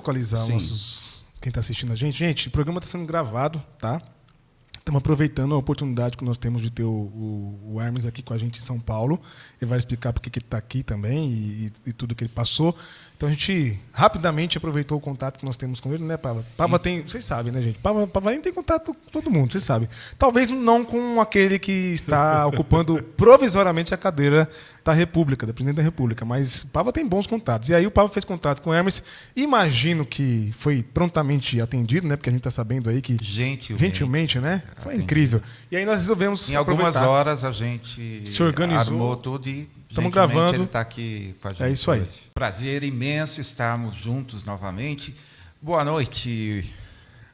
localizar Sim. nossos quem está assistindo a gente, gente, o programa está sendo gravado, tá? Estamos aproveitando a oportunidade que nós temos de ter o, o, o, Hermes aqui com a gente em São Paulo. Ele vai explicar por que ele está aqui também e, e, tudo que ele passou. Então a gente rapidamente aproveitou o contato que nós temos com ele, né, Pava? Pava tem, vocês sabem, né, gente? Pava, Pava tem contato com todo mundo, vocês sabem. Talvez não com aquele que está ocupando provisoriamente a cadeira da República, da presidente da República, mas Pava tem bons contatos. E aí o Pava fez contato com o Hermes. Imagino que foi prontamente atendido, né? Porque a gente está sabendo aí que gentilmente, gentilmente né? Foi atendido. incrível. E aí nós resolvemos Em algumas horas a gente se organizou, armou tudo e Estamos gravando. Ele está aqui com a gente. É isso aí. Hoje. Prazer imenso estarmos juntos novamente. Boa noite,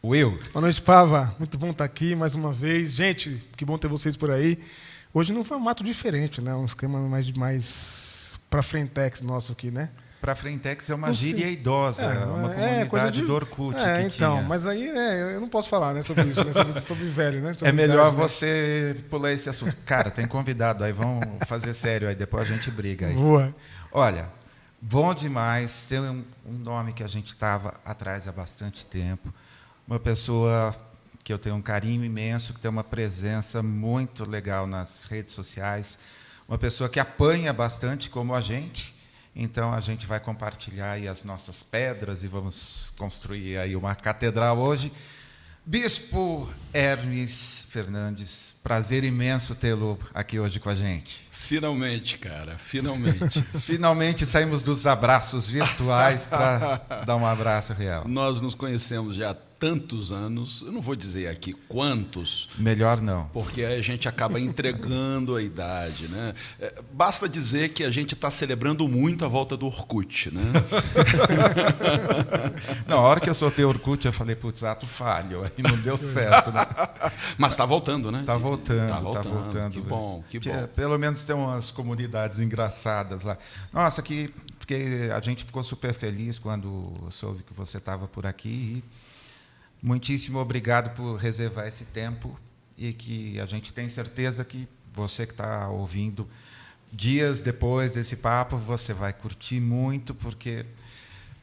Will. Boa noite, Pava. Muito bom estar aqui mais uma vez. Gente, que bom ter vocês por aí. Hoje num formato diferente, né? Um esquema mais, mais para frentex nosso aqui, né? Para Frentex é uma Você... gíria idosa, é, uma é, comunidade é, coisa de... do Orkut. É, então, tinha. mas aí é, eu não posso falar né, sobre isso, né, sobre, sobre, velho, né? Sobre é melhor idade, né? você pular esse assunto. Cara, tem convidado, aí vamos fazer sério, aí depois a gente briga. Aí. Boa. Olha, bom demais, tem um, um nome que a gente estava atrás há bastante tempo, uma pessoa que eu tenho um carinho imenso, que tem uma presença muito legal nas redes sociais, uma pessoa que apanha bastante como a gente, então a gente vai compartilhar aí as nossas pedras e vamos construir aí uma catedral hoje. Bispo Hermes Fernandes, prazer imenso tê-lo aqui hoje com a gente. Finalmente, cara, finalmente. finalmente saímos dos abraços virtuais para dar um abraço real. Nós nos conhecemos já tantos anos, eu não vou dizer aqui quantos. Melhor não. Porque a gente acaba entregando a idade. Né? É, basta dizer que a gente está celebrando muito a volta do Orkut. Né? não, a hora que eu soltei o Orkut, eu falei, putz, ato falho, aí não deu certo. Né? Mas está voltando, né? Está voltando, está voltando, tá voltando. Que bom, que bom. Pelo menos tem umas comunidades engraçadas lá. Nossa, que, que a gente ficou super feliz quando soube que você estava por aqui. E Muitíssimo obrigado por reservar esse tempo e que a gente tem certeza que você que está ouvindo, dias depois desse papo, você vai curtir muito, porque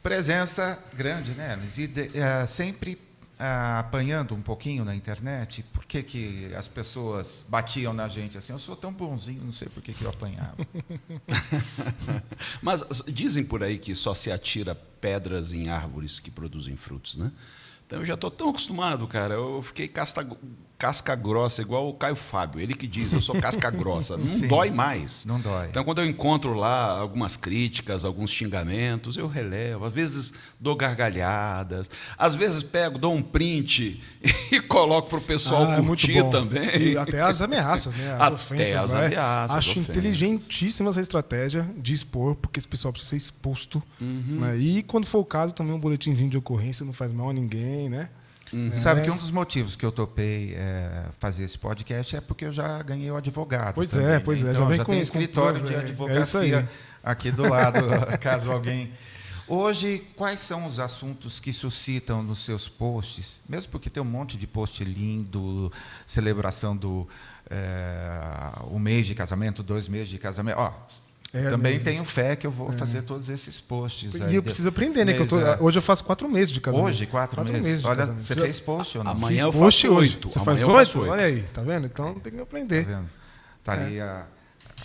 presença grande, né? E é, sempre é, apanhando um pouquinho na internet, por que, que as pessoas batiam na gente assim? Eu sou tão bonzinho, não sei por que, que eu apanhava. Mas dizem por aí que só se atira pedras em árvores que produzem frutos, né? Então eu já estou tão acostumado, cara. Eu fiquei casca, casca grossa, igual o Caio Fábio. Ele que diz, eu sou casca grossa. Não Sim, dói mais. Não dói. Então quando eu encontro lá algumas críticas, alguns xingamentos, eu relevo. Às vezes dou gargalhadas. Às vezes pego, dou um print e coloco para o pessoal ah, é curtir é também. E até as ameaças, né? As até ofensas. As né? ameaças. Acho ofensas. inteligentíssima essa estratégia de expor, porque esse pessoal precisa ser exposto. Uhum. Né? E quando for o caso, também um boletimzinho de ocorrência não faz mal a ninguém né? Uhum. Sabe que um dos motivos que eu topei é, fazer esse podcast é porque eu já ganhei o advogado. Pois também, é, pois né? é. Então, já, já tem escritório com, de advocacia é aqui do lado, caso alguém. Hoje, quais são os assuntos que suscitam nos seus posts? Mesmo porque tem um monte de post lindo, celebração do é, um mês de casamento, dois meses de casamento. Ó, é, Também né? tenho fé que eu vou é. fazer todos esses posts. E eu preciso aprender, né? Eu tô, é. hoje eu faço quatro meses de casamento. Hoje, quatro, quatro meses. meses Olha, você fez post ou não? Amanhã Fiz eu faço oito. Você faz oito? Olha aí, tá vendo? Então tem que aprender. Tá vendo? Tá ali é. a,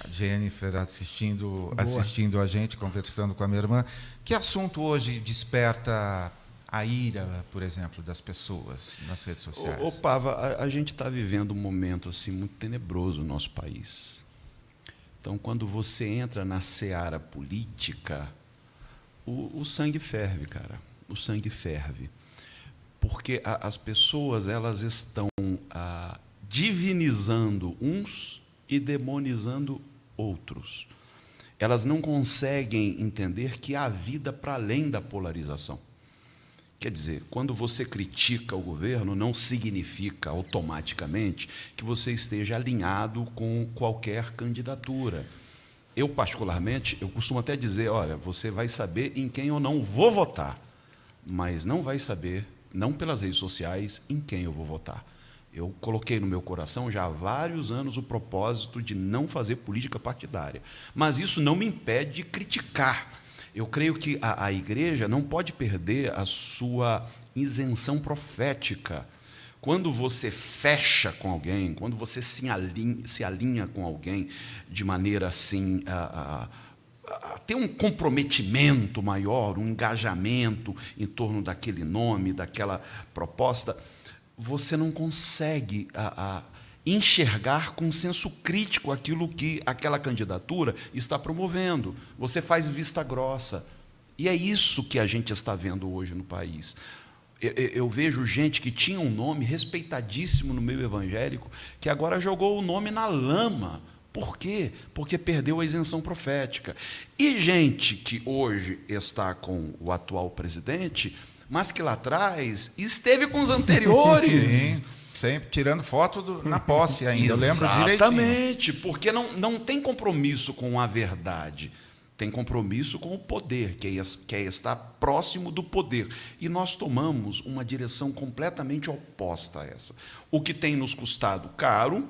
a Jennifer assistindo, assistindo a gente, conversando com a minha irmã. Que assunto hoje desperta a ira, por exemplo, das pessoas nas redes sociais? Ô, ô Pava, a, a gente está vivendo um momento assim muito tenebroso no nosso país então, quando você entra na seara política, o, o sangue ferve, cara. O sangue ferve. Porque a, as pessoas elas estão ah, divinizando uns e demonizando outros. Elas não conseguem entender que há vida para além da polarização. Quer dizer, quando você critica o governo, não significa automaticamente que você esteja alinhado com qualquer candidatura. Eu, particularmente, eu costumo até dizer, olha, você vai saber em quem eu não vou votar, mas não vai saber, não pelas redes sociais, em quem eu vou votar. Eu coloquei no meu coração já há vários anos o propósito de não fazer política partidária. Mas isso não me impede de criticar Eu creio que a, a igreja não pode perder a sua isenção profética. Quando você fecha com alguém, quando você se alinha, se alinha com alguém de maneira assim. A, a, a ter um comprometimento maior, um engajamento em torno daquele nome, daquela proposta, você não consegue a, enxergar com senso crítico aquilo que aquela candidatura está promovendo. Você faz vista grossa. E é isso que a gente está vendo hoje no país. Eu, eu, vejo gente que tinha um nome respeitadíssimo no meio evangélico, que agora jogou o nome na lama. Por quê? Porque perdeu a isenção profética. E gente que hoje está com o atual presidente, mas que lá atrás esteve com os anteriores. Sim. Sempre tirando foto do, na posse ainda, eu lembro direitinho. Exatamente, porque não, não tem compromisso com a verdade, tem compromisso com o poder, que é, que é estar próximo do poder. E nós tomamos uma direção completamente oposta a essa. O que tem nos custado caro,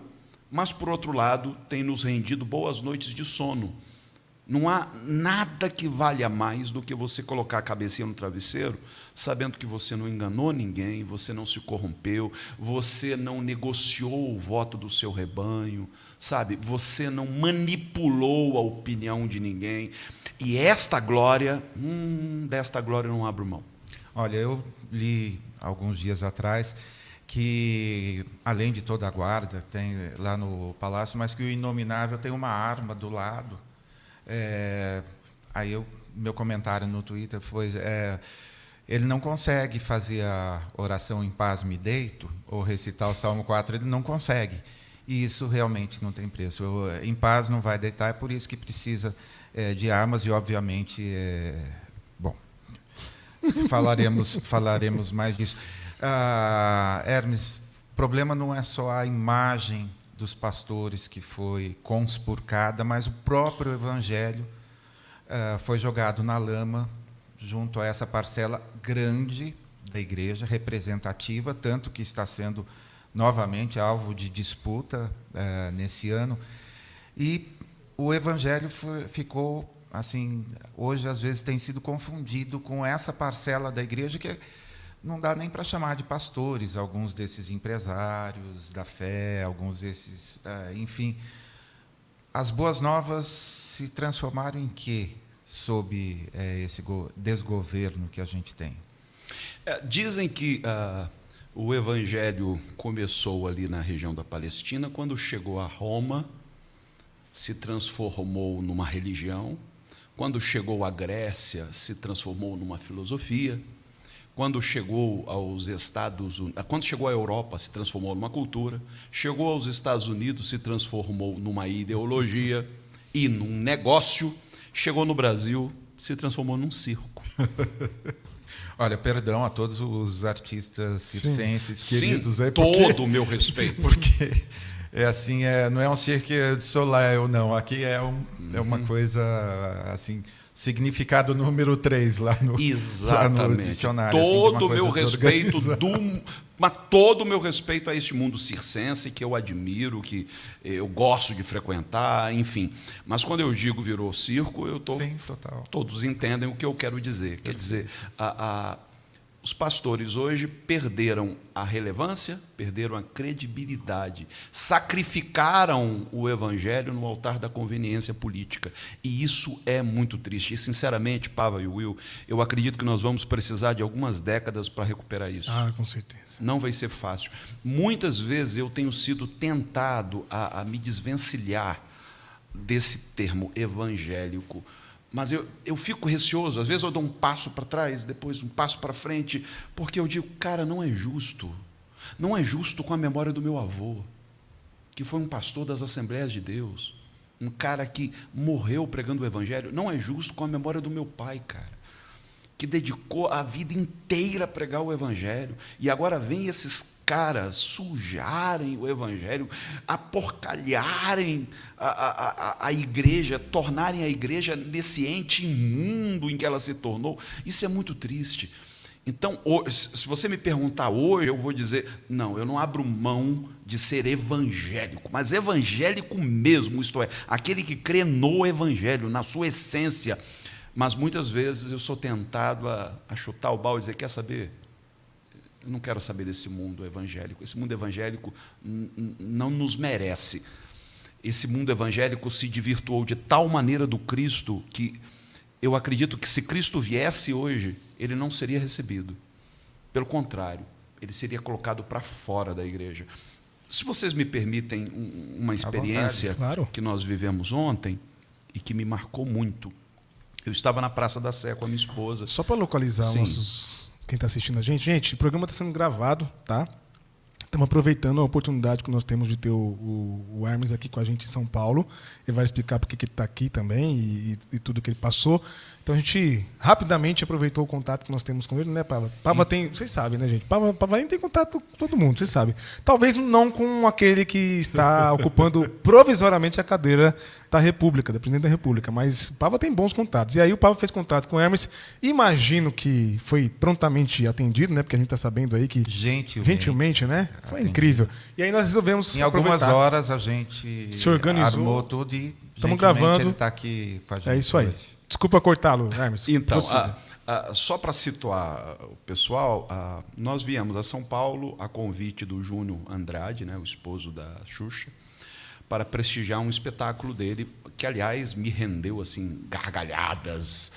mas, por outro lado, tem nos rendido boas noites de sono. Não há nada que valha mais do que você colocar a cabecinha no travesseiro sabendo que você não enganou ninguém, você não se corrompeu, você não negociou o voto do seu rebanho, sabe? Você não manipulou a opinião de ninguém. E esta glória, hum, desta glória eu não abro mão. Olha, eu li alguns dias atrás que além de toda a guarda tem lá no palácio, mas que o inominável tem uma arma do lado. É, aí eu, meu comentário no Twitter foi é, ele não consegue fazer a oração em paz me deito, ou recitar o Salmo 4, ele não consegue. E isso realmente não tem preço. Eu, em paz não vai deitar, é por isso que precisa é, de armas e, obviamente, é, bom, falaremos, falaremos mais disso. Ah, Hermes, o problema não é só a imagem dos pastores que foi conspurcada, mas o próprio evangelho ah, foi jogado na lama junto a essa parcela grande da igreja, representativa, tanto que está sendo novamente alvo de disputa uh, nesse ano. E o evangelho ficou, assim, hoje às vezes tem sido confundido com essa parcela da igreja que não dá nem para chamar de pastores, alguns desses empresários da fé, alguns desses, uh, enfim. As boas novas se transformaram em quê? Sob é, esse desgoverno que a gente tem? É, dizem que ah, o evangelho começou ali na região da Palestina, quando chegou a Roma, se transformou numa religião, quando chegou à Grécia, se transformou numa filosofia, quando chegou aos Estados Unidos, quando chegou à Europa, se transformou numa cultura, chegou aos Estados Unidos, se transformou numa ideologia e num negócio Chegou no Brasil, se transformou num circo. Olha, perdão a todos os artistas circenses Sim, queridos aí. Porque, todo o meu respeito. Porque é assim, é, não é um circo de soleil, não. Aqui é, um, é uma uhum. coisa assim significado número 3 lá no, Exatamente. Lá no dicionário. Assim, todo o assim, meu respeito do, mas todo o meu respeito a este mundo circense que eu admiro, que eu gosto de frequentar, enfim. Mas quando eu digo virou circo, eu tô Sim, total. Todos entendem o que eu quero dizer. Quer dizer, a, a os pastores hoje perderam a relevância, perderam a credibilidade, sacrificaram o evangelho no altar da conveniência política. E isso é muito triste. E, sinceramente, Pava e Will, eu acredito que nós vamos precisar de algumas décadas para recuperar isso. Ah, com certeza. Não vai ser fácil. Muitas vezes eu tenho sido tentado a, a me desvencilhar desse termo evangélico mas eu, eu fico receoso, às vezes eu dou um passo para trás, depois um passo para frente, porque eu digo, cara, não é justo. Não é justo com a memória do meu avô, que foi um pastor das Assembleias de Deus, um cara que morreu pregando o Evangelho. Não é justo com a memória do meu pai, cara, que dedicou a vida inteira a pregar o Evangelho. E agora vem esses caras sujarem o evangelho, aporcalharem a, a, a, a, igreja, tornarem a igreja nesse ente imundo em que ela se tornou. Isso é muito triste. Então, se você me perguntar hoje, eu vou dizer: não, eu não abro mão de ser evangélico, mas evangélico mesmo, isto é, aquele que crê no evangelho, na sua essência Mas muitas vezes eu sou tentado a, a chutar o balde e dizer: quer saber? Eu não quero saber desse mundo evangélico. Esse mundo evangélico não nos merece. Esse mundo evangélico se divirtuou de tal maneira do Cristo que eu acredito que se Cristo viesse hoje, ele não seria recebido. Pelo contrário, ele seria colocado para fora da igreja. Se vocês me permitem uma experiência claro. que nós vivemos ontem e que me marcou muito. Eu estava na Praça da Sé com a minha esposa. Só para localizar nossos, quem está assistindo a gente, gente, o programa está sendo gravado, tá? Estamos aproveitando a oportunidade que nós temos de ter o, o, o, Hermes aqui com a gente em São Paulo. Ele vai explicar porque que ele está aqui também e, e, tudo que ele passou. Então a gente rapidamente aproveitou o contato que nós temos com ele, né, Pava? Pava tem, vocês sabem, né, gente? Pava, Pava tem contato com todo mundo, vocês sabem. Talvez não com aquele que está ocupando provisoriamente a cadeira da República, da presidente da República, mas Pava tem bons contatos. E aí o Pava fez contato com o Hermes. Imagino que foi prontamente atendido, né? Porque a gente está sabendo aí que gentilmente, gentilmente né? Foi atendido. incrível. E aí nós resolvemos Em algumas horas a gente se organizou, armou tudo e estamos gravando. Ele está aqui com a gente. É isso aí. Desculpa cortá-lo, Hermes. Então, a, a, só para situar o pessoal, a, nós viemos a São Paulo a convite do Júnior Andrade, né, o esposo da Xuxa, para prestigiar um espetáculo dele, que, aliás, me rendeu assim gargalhadas.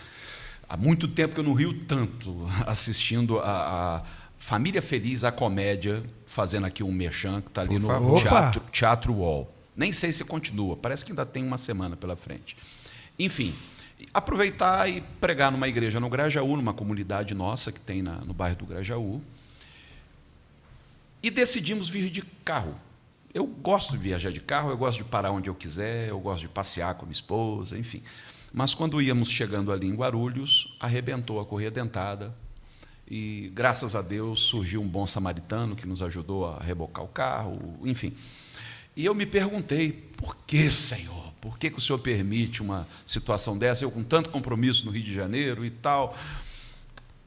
Há muito tempo que eu não rio tanto assistindo a, Família Feliz, a comédia, fazendo aqui um merchan, que está ali Por no teatro, teatro Wall. Nem sei se continua, parece que ainda tem uma semana pela frente. Enfim, aproveitar e pregar numa igreja no Grajaú, numa comunidade nossa que tem na, no bairro do Grajaú. E decidimos vir de carro. Eu gosto de viajar de carro, eu gosto de parar onde eu quiser, eu gosto de passear com a minha esposa, enfim. Mas quando íamos chegando ali em Guarulhos, arrebentou a correia dentada. E graças a Deus surgiu um bom samaritano que nos ajudou a rebocar o carro, enfim. E eu me perguntei, por que, Senhor? Por que, que o senhor permite uma situação dessa? Eu com tanto compromisso no Rio de Janeiro e tal.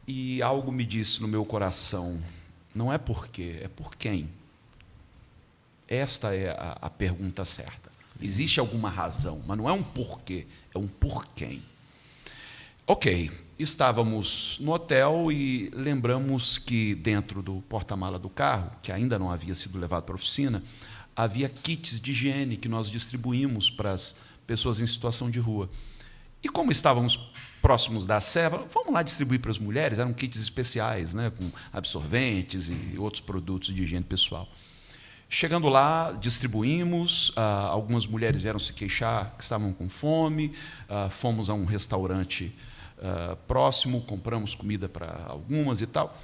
E algo me disse no meu coração: não é por quê, é por quem. Esta é a, a pergunta certa. Existe alguma razão, mas não é um porquê, é um por quem. Ok, estávamos no hotel e lembramos que dentro do porta-mala do carro, que ainda não havia sido levado para a oficina, havia kits de higiene que nós distribuímos para as pessoas em situação de rua. E como estávamos próximos da serva, vamos lá distribuir para as mulheres, eram kits especiais, né, com absorventes e outros produtos de higiene pessoal. Chegando lá, distribuímos, ah, algumas mulheres vieram se queixar que estavam com fome, ah, fomos a um restaurante ah, próximo, compramos comida para algumas e tal.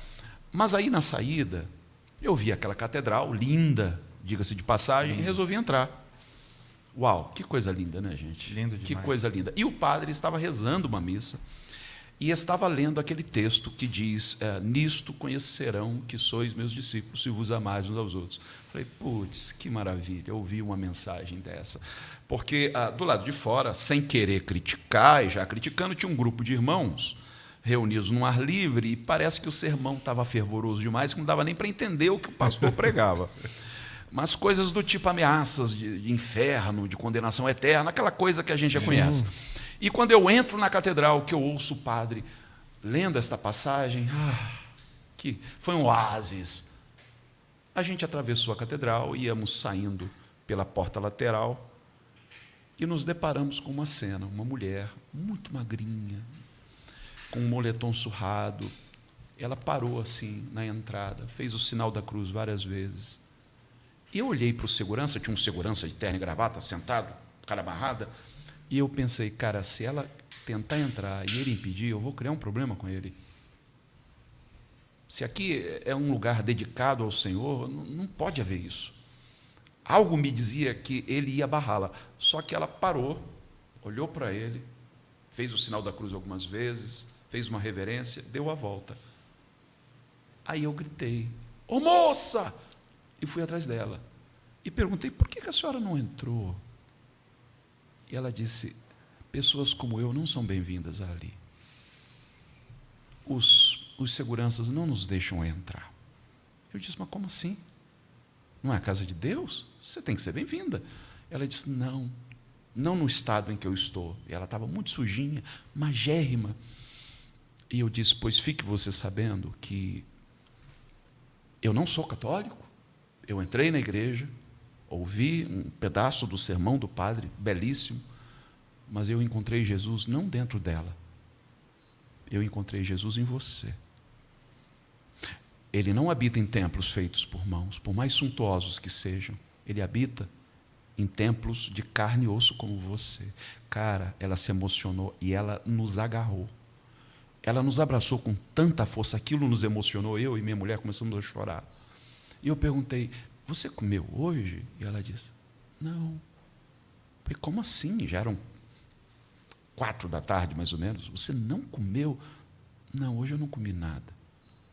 Mas aí na saída, eu vi aquela catedral linda, diga-se de passagem, e resolvi entrar. Uau, que coisa linda, né, gente? Lindo demais. Que coisa linda. E o padre estava rezando uma missa e estava lendo aquele texto que diz: é, Nisto conhecerão que sois meus discípulos, se vos amais uns aos outros. Falei, putz, que maravilha, ouvir uma mensagem dessa. Porque ah, do lado de fora, sem querer criticar, e já criticando, tinha um grupo de irmãos reunidos no ar livre e parece que o sermão estava fervoroso demais, que não dava nem para entender o que o pastor pregava mas coisas do tipo ameaças de, de, inferno, de condenação eterna, aquela coisa que a gente já conhece. E quando eu entro na catedral, que eu ouço o padre lendo esta passagem, ah, que foi um oásis. A gente atravessou a catedral, íamos saindo pela porta lateral e nos deparamos com uma cena, uma mulher muito magrinha, com um moletom surrado. Ela parou assim na entrada, fez o sinal da cruz várias vezes eu olhei para o segurança, tinha um segurança de terno e gravata sentado, cara amarrada, e eu pensei, cara, se ela tentar entrar e ele impedir, eu vou criar um problema com ele. Se aqui é um lugar dedicado ao Senhor, não pode haver isso. Algo me dizia que ele ia barrá-la, só que ela parou, olhou para ele, fez o sinal da cruz algumas vezes, fez uma reverência, deu a volta. Aí eu gritei: Ô oh, moça, e fui atrás dela. E perguntei: por que a senhora não entrou? E ela disse: pessoas como eu não são bem-vindas ali. Os, os seguranças não nos deixam entrar. Eu disse: mas como assim? Não é a casa de Deus? Você tem que ser bem-vinda. Ela disse: não, não no estado em que eu estou. E ela estava muito sujinha, magérrima. E eu disse: Pois fique você sabendo que eu não sou católico. Eu entrei na igreja, ouvi um pedaço do sermão do padre, belíssimo, mas eu encontrei Jesus não dentro dela. Eu encontrei Jesus em você. Ele não habita em templos feitos por mãos, por mais suntuosos que sejam. Ele habita em templos de carne e osso como você. Cara, ela se emocionou e ela nos agarrou. Ela nos abraçou com tanta força, aquilo nos emocionou. Eu e minha mulher começamos a chorar. E eu perguntei: Você comeu hoje? E ela disse: Não. falei, como assim? Já eram quatro da tarde, mais ou menos. Você não comeu? Não, hoje eu não comi nada.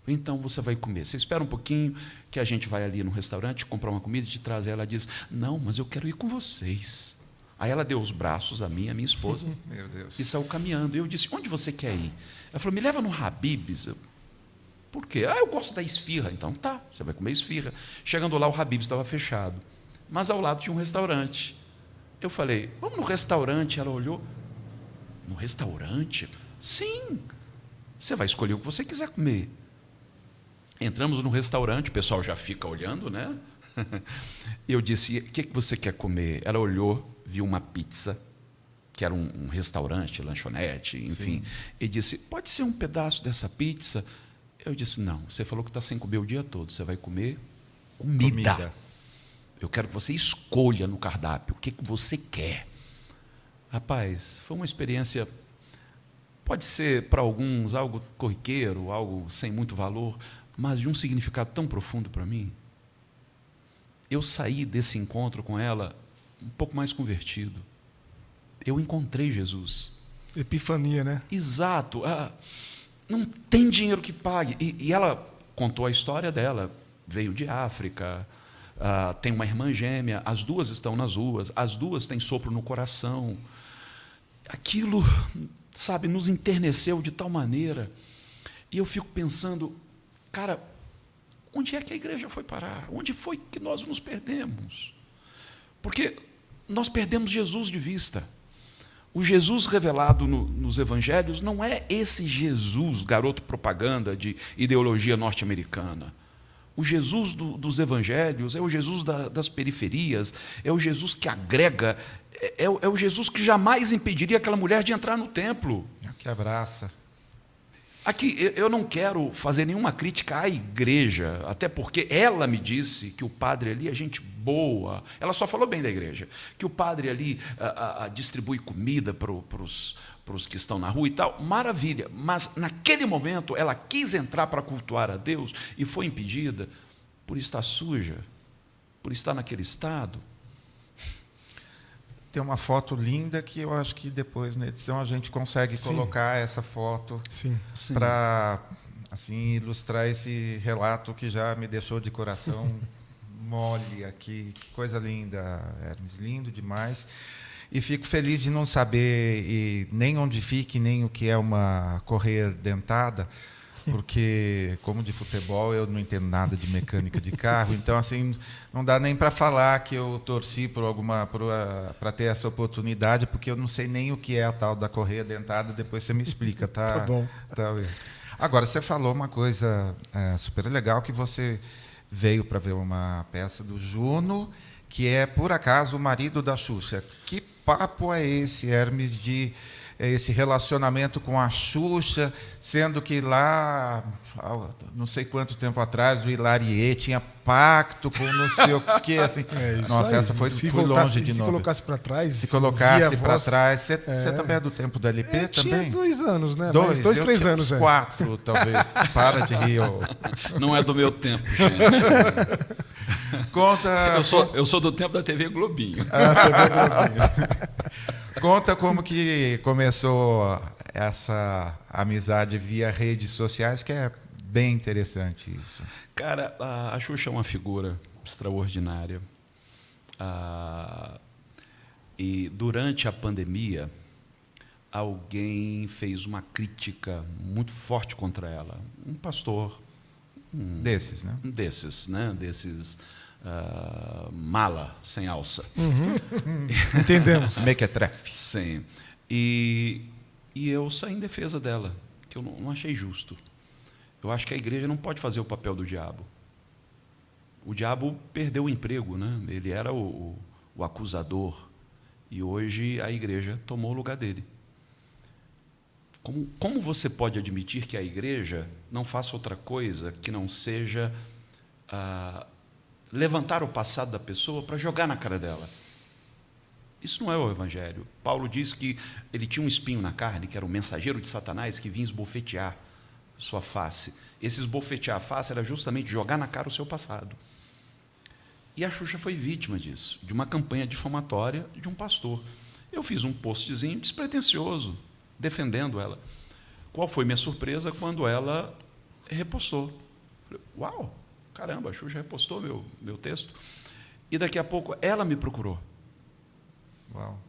Então você vai comer. Você espera um pouquinho que a gente vai ali no restaurante comprar uma comida e te trazer. Ela diz: Não, mas eu quero ir com vocês. Aí ela deu os braços a mim, a minha esposa, e saiu caminhando. E eu disse: Onde você quer ir? Ela falou: Me leva no Habibs. Eu, Por quê? Ah, eu gosto da esfirra. Então tá, você vai comer esfirra. Chegando lá, o Habibs estava fechado. Mas ao lado tinha um restaurante. Eu falei: Vamos no restaurante. Ela olhou: No restaurante? Sim. Você vai escolher o que você quiser comer. Entramos no restaurante, o pessoal já fica olhando, né? Eu disse: O que, que você quer comer? Ela olhou, viu uma pizza, que era um, um restaurante, lanchonete, enfim, Sim. e disse: Pode ser um pedaço dessa pizza? Eu disse: Não, você falou que está sem comer o dia todo, você vai comer comida. comida. Eu quero que você escolha no cardápio o que, que você quer. Rapaz, foi uma experiência. Pode ser para alguns algo corriqueiro, algo sem muito valor, mas de um significado tão profundo para mim. Eu saí desse encontro com ela um pouco mais convertido. Eu encontrei Jesus. Epifania, né? Exato. Ah, não tem dinheiro que pague. E, e, ela contou a história dela. Veio de África, ah, tem uma irmã gêmea, as duas estão nas ruas, as duas têm sopro no coração. Aquilo, sabe, nos enterneceu de tal maneira. E eu fico pensando, Cara, onde é que a igreja foi parar? Onde foi que nós nos perdemos? Porque nós perdemos Jesus de vista. O Jesus revelado no, nos evangelhos não é esse Jesus, garoto propaganda de ideologia norte-americana. O Jesus do, dos evangelhos é o Jesus da, das periferias, é o Jesus que agrega, é, é, é, o Jesus que jamais impediria aquela mulher de entrar no templo. É que abraça. Aqui eu não quero fazer nenhuma crítica à igreja, até porque ela me disse que o padre ali é gente boa. Ela só falou bem da igreja, que o padre ali a, ah, a, ah, ah, distribui comida para os que estão na rua e tal. Maravilha. Mas naquele momento ela quis entrar para cultuar a Deus e foi impedida por estar suja, por estar naquele estado tem uma foto linda que eu acho que depois na edição a gente consegue sim. colocar essa foto para assim ilustrar esse relato que já me deixou de coração mole aqui. Que coisa linda, Hermes, lindo demais. E fico feliz de não saber e nem onde fique, nem o que é uma correia dentada porque como de futebol eu não entendo nada de mecânica de carro, então assim não dá nem para falar que eu torci por alguma para ter essa oportunidade, porque eu não sei nem o que é a tal da correia dentada. Depois você me explica, tá? tá bom. Tá, Agora você falou uma coisa é, super legal que você veio para ver uma peça do Juno, que é por acaso o marido da Xuxa. Que papo é esse, Hermes, de esse relacionamento com a Xuxa, sendo que lá, não sei quanto tempo atrás, o Hilarie tinha pacto com não sei o quê. Assim. É, Nossa, aí. essa foi, se foi voltasse, longe de se novo. Se colocasse para trás. Se colocasse para trás. Você, é. também é do tempo do LP é, também? Tinha dois anos, né? Dois, Mas dois três anos. É. Quatro, talvez. Para de rir. Não é do meu tempo, gente. Conta. Eu sou, eu sou do tempo da TV Globinho. Ah, TV Globinho. Conta como que começou essa amizade via redes sociais, que é bem interessante isso. Cara, a Xuxa é uma figura extraordinária. Ah, e durante a pandemia, alguém fez uma crítica muito forte contra ela. Um pastor. Um, desses, né? Um desses, né? Desses uh, mala sem alça. Uhum. Entendemos. Mequetrefe. Sim. E, e eu saí em defesa dela, que eu não, não achei justo. Eu acho que a igreja não pode fazer o papel do diabo. O diabo perdeu o emprego, né? ele era o, o, o acusador, e hoje a igreja tomou o lugar dele. Como, como você pode admitir que a igreja não faça outra coisa que não seja ah, levantar o passado da pessoa para jogar na cara dela? Isso não é o Evangelho. Paulo diz que ele tinha um espinho na carne, que era o mensageiro de Satanás, que vinha esbofetear sua face. Esse esbofetear a face era justamente jogar na cara o seu passado. E a Xuxa foi vítima disso, de uma campanha difamatória de um pastor. Eu fiz um postzinho despretensioso, defendendo ela. Qual foi minha surpresa quando ela repostou? Uau, caramba, a Xuxa repostou meu, meu texto. E daqui a pouco ela me procurou. Uau.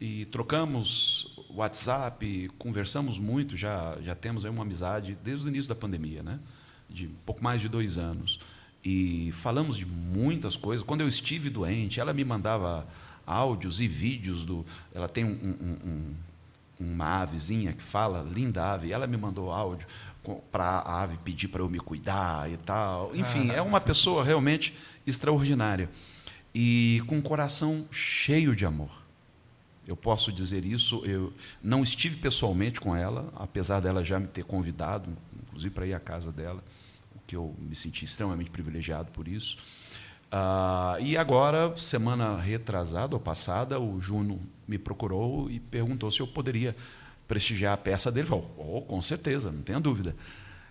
E trocamos WhatsApp, conversamos muito, já, já temos aí uma amizade desde o início da pandemia, né? de pouco mais de dois anos. E falamos de muitas coisas. Quando eu estive doente, ela me mandava áudios e vídeos do. Ela tem um, um, um uma avezinha que fala, linda ave, ela me mandou áudio para a ave pedir para eu me cuidar e tal. Enfim, é uma pessoa realmente extraordinária e com um coração cheio de amor. Eu posso dizer isso, eu não estive pessoalmente com ela, apesar dela já me ter convidado, inclusive para ir à casa dela, o que eu me senti extremamente privilegiado por isso. Ah, e agora, semana retrasada ou passada, o Juno me procurou e perguntou se eu poderia prestigiar a peça dele. Falou, oh, com certeza, não tenha dúvida.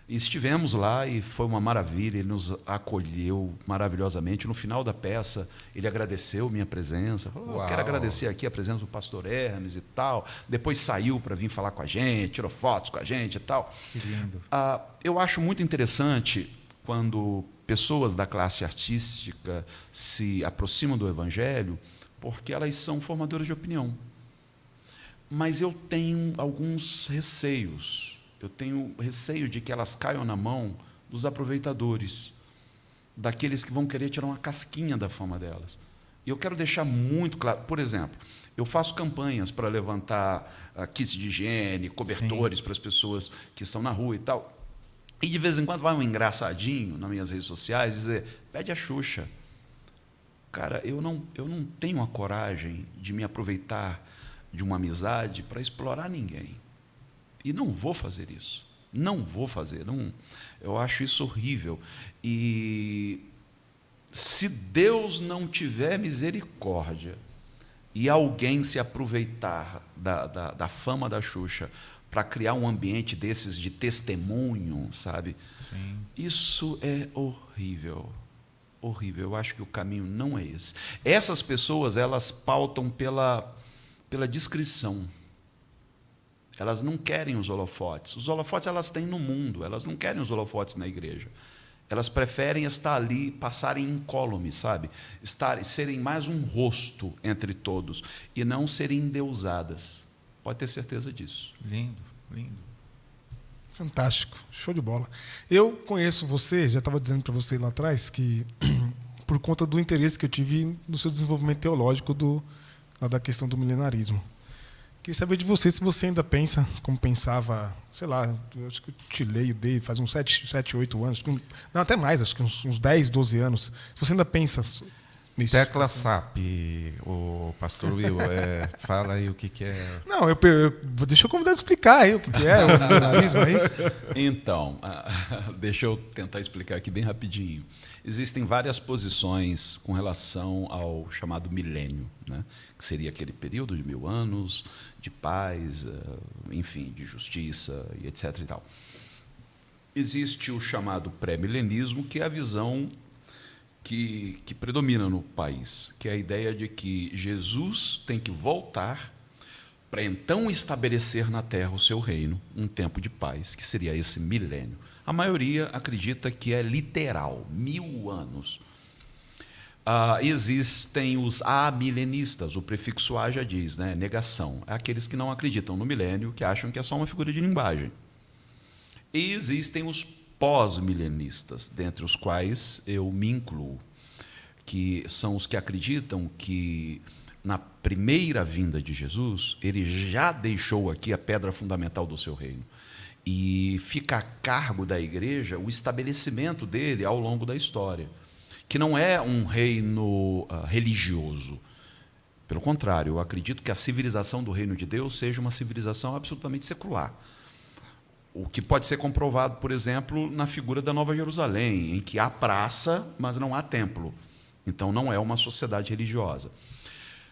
E estivemos lá e foi uma maravilha, ele nos acolheu maravilhosamente. No final da peça, ele agradeceu minha presença. Falou, oh, quero agradecer aqui a presença do pastor Hermes e tal. Depois saiu para vir falar com a gente, tirou fotos com a gente e tal. Que lindo. Ah, eu acho muito interessante quando pessoas da classe artística se aproximam do evangelho, porque elas são formadoras de opinião. Mas eu tenho alguns receios. Eu tenho receio de que elas caiam na mão dos aproveitadores, daqueles que vão querer tirar uma casquinha da fama delas. E eu quero deixar muito claro, por exemplo, eu faço campanhas para levantar uh, kits de higiene, cobertores Sim. para as pessoas que estão na rua e tal. E de vez em quando vai um engraçadinho nas minhas redes sociais dizer: pede a Xuxa. Cara, eu não, eu não tenho a coragem de me aproveitar de uma amizade para explorar ninguém. E não vou fazer isso. Não vou fazer. Não, eu acho isso horrível. E se Deus não tiver misericórdia e alguém se aproveitar da, da, da fama da Xuxa para criar um ambiente desses de testemunho, sabe? Sim. Isso é horrível. Horrível. Eu acho que o caminho não é esse. Essas pessoas, elas pautam pela, pela descrição. Elas não querem os holofotes. Os holofotes elas têm no mundo, elas não querem os holofotes na igreja. Elas preferem estar ali, passarem incólume, sabe? Estar, serem mais um rosto entre todos e não serem endeusadas. Pode ter certeza disso. Lindo, lindo. Fantástico, show de bola. Eu conheço você, já estava dizendo para você lá atrás, que por conta do interesse que eu tive no seu desenvolvimento teológico do, da questão do milenarismo. Queria saber de você se você ainda pensa como pensava, sei lá, acho que eu te leio dele faz uns 7, 7 8 anos, não, até mais, acho que uns, uns 10, 12 anos. Se você ainda pensa isso, Tecla assim. SAP, o pastor Will, é, fala aí o que, que é. Não, eu, eu, deixa eu convidar a explicar aí o que, que é o aí. Então, deixa eu tentar explicar aqui bem rapidinho. Existem várias posições com relação ao chamado milênio, né? que seria aquele período de mil anos de paz, eh, enfim, de justiça e etc. E tal. Existe o chamado pré-milenismo, que é a visão que, que predomina no país, que é a ideia de que Jesus tem que voltar para então estabelecer na terra o seu reino, um tempo de paz, que seria esse milênio. A maioria acredita que é literal, mil anos. Ah, existem os amilenistas, o prefixo A já diz, né, negação. É aqueles que não acreditam no milênio, que acham que é só uma figura de linguagem. E existem os pós-milenistas, dentre os quais eu me incluo, que são os que acreditam que na primeira vinda de Jesus, ele já deixou aqui a pedra fundamental do seu reino. E fica a cargo da igreja o estabelecimento dele ao longo da história, que não é um reino uh, religioso. Pelo contrário, eu acredito que a civilização do reino de Deus seja uma civilização absolutamente secular. O que pode ser comprovado, por exemplo, na figura da Nova Jerusalém, em que há praça, mas não há templo. Então não é uma sociedade religiosa.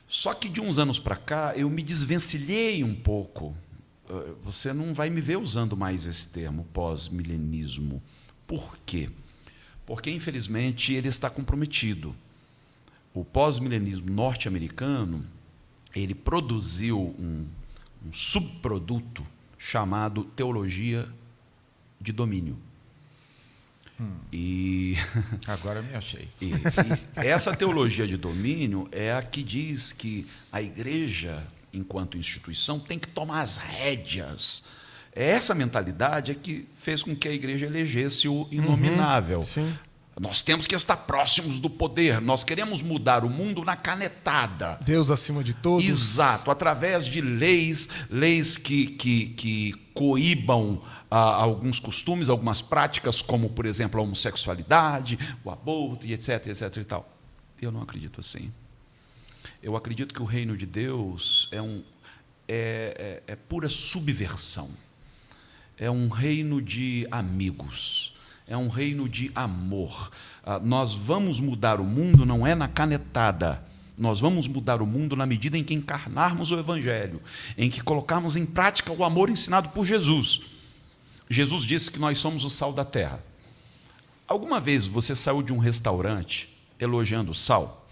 Só que de uns anos para cá eu me desvencilhei um pouco. Eh, você não vai me ver usando mais esse termo, pós-milenismo. Por quê? Porque, infelizmente, ele está comprometido. O pós-milenismo norte-americano ele produziu um, um subproduto chamado teologia de domínio. Hum. E agora me achei. E, e essa teologia de domínio é a que diz que a igreja, enquanto instituição, tem que tomar as rédeas. Essa mentalidade é que fez com que a igreja elegesse o inominável. Uhum, nós temos que estar próximos do poder. Nós queremos mudar o mundo na canetada. Deus acima de todos. Exato, através de leis, leis que, que, que coíbam alguns costumes, algumas práticas, como, por exemplo, a homossexualidade, o aborto, e etc, etc e tal. Eu não acredito assim. Eu acredito que o reino de Deus é, um, é, é, é pura subversão. É um reino de amigos. É um reino de amor. Ah, nós vamos mudar o mundo não é na canetada. Nós vamos mudar o mundo na medida em que encarnarmos o Evangelho, em que colocarmos em prática o amor ensinado por Jesus. Jesus disse que nós somos o sal da terra. Alguma vez você saiu de um restaurante elogiando o sal?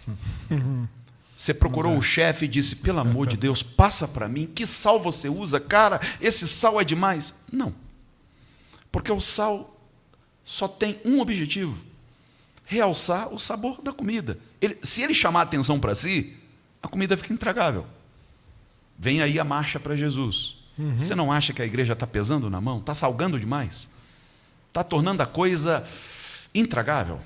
Você procurou o chefe e disse: pelo amor de Deus, passa para mim, que sal você usa? Cara, esse sal é demais. Não. Porque o sal só tem um objetivo: realçar o sabor da comida. Ele, se ele chamar atenção para si, a comida fica intragável. Vem aí a marcha para Jesus. Uhum. Você não acha que a igreja está pesando na mão? Está salgando demais? Está tornando a coisa intragável?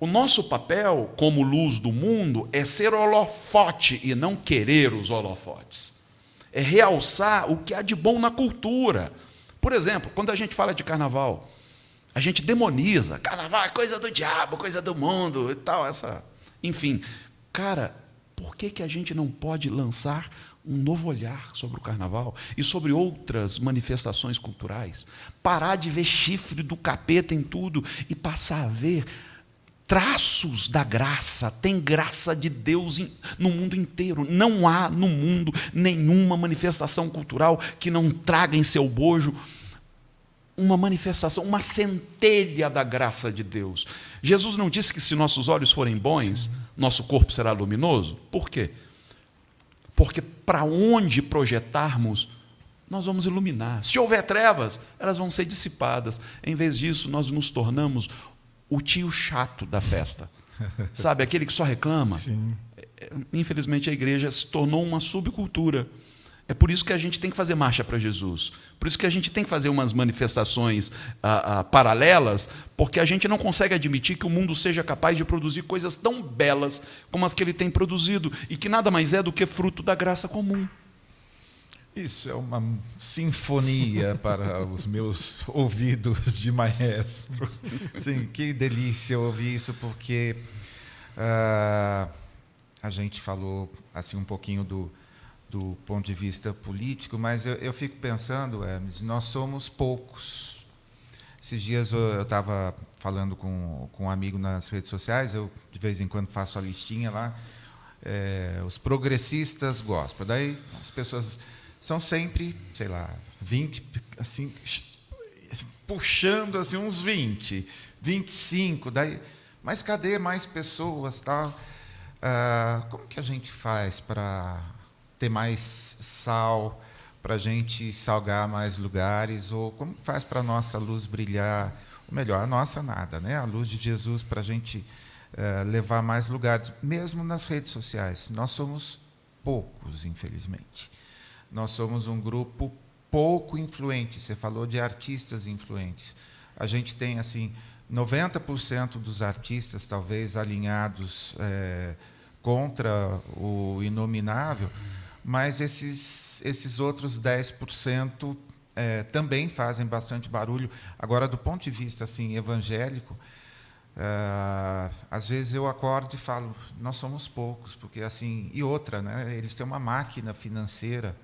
O nosso papel como luz do mundo é ser holofote e não querer os holofotes. É realçar o que há de bom na cultura. Por exemplo, quando a gente fala de carnaval, a gente demoniza. Carnaval é coisa do diabo, coisa do mundo e tal. Essa, enfim, cara, por que, que a gente não pode lançar um novo olhar sobre o carnaval e sobre outras manifestações culturais. Parar de ver chifre do capeta em tudo e passar a ver traços da graça. Tem graça de Deus no mundo inteiro. Não há no mundo nenhuma manifestação cultural que não traga em seu bojo uma manifestação, uma centelha da graça de Deus. Jesus não disse que se nossos olhos forem bons, Sim. nosso corpo será luminoso? Por quê? Porque para onde projetarmos, nós vamos iluminar. Se houver trevas, elas vão ser dissipadas. Em vez disso, nós nos tornamos o tio chato da festa. Sabe, aquele que só reclama? Sim. É, infelizmente, a igreja se tornou uma subcultura é por isso que a gente tem que fazer marcha para Jesus. Por isso que a gente tem que fazer umas manifestações ah, ah, paralelas, porque a gente não consegue admitir que o mundo seja capaz de produzir coisas tão belas como as que ele tem produzido, e que nada mais é do que fruto da graça comum. Isso é uma sinfonia para os meus ouvidos de maestro. Sim, que delícia ouvir isso, porque uh, a gente falou assim um pouquinho do do ponto de vista político, mas eu, eu fico pensando, Hermes, nós somos poucos. Esses dias eu estava falando com, com um amigo nas redes sociais, eu de vez em quando faço a listinha lá, é, os progressistas gospel. Daí as pessoas são sempre, sei lá, 20, assim, puxando assim uns 20, 25, daí, mas cadê mais pessoas, tal? Ah, como que a gente faz para ter mais sal, para a gente salgar mais lugares? Ou como faz para a nossa luz brilhar? Ou melhor, a nossa nada, né? a luz de Jesus para a gente uh, levar mais lugares, mesmo nas redes sociais. Nós somos poucos, infelizmente. Nós somos um grupo pouco influente. Você falou de artistas influentes. a gente tem assim 90% dos artistas talvez alinhados é, contra o inominável, mas esses, esses outros 10% é, também fazem bastante barulho. Agora, do ponto de vista assim evangélico, é, às vezes eu acordo e falo, nós somos poucos, porque assim e outra, né? Eles têm uma máquina financeira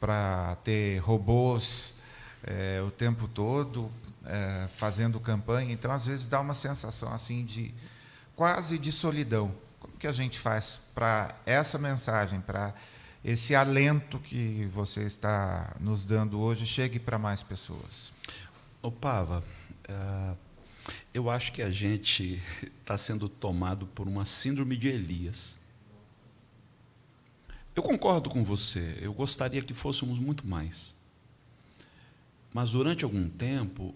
para ter robôs é, o tempo todo é, fazendo campanha. Então, às vezes, dá uma sensação assim de quase de solidão. Como que a gente faz para essa mensagem, para esse alento que você está nos dando hoje, chegue para mais pessoas? Ô, Pava, uh, eu acho que a gente está sendo tomado por uma síndrome de Elias. Eu concordo com você, eu gostaria que fôssemos muito mais. Mas durante algum tempo,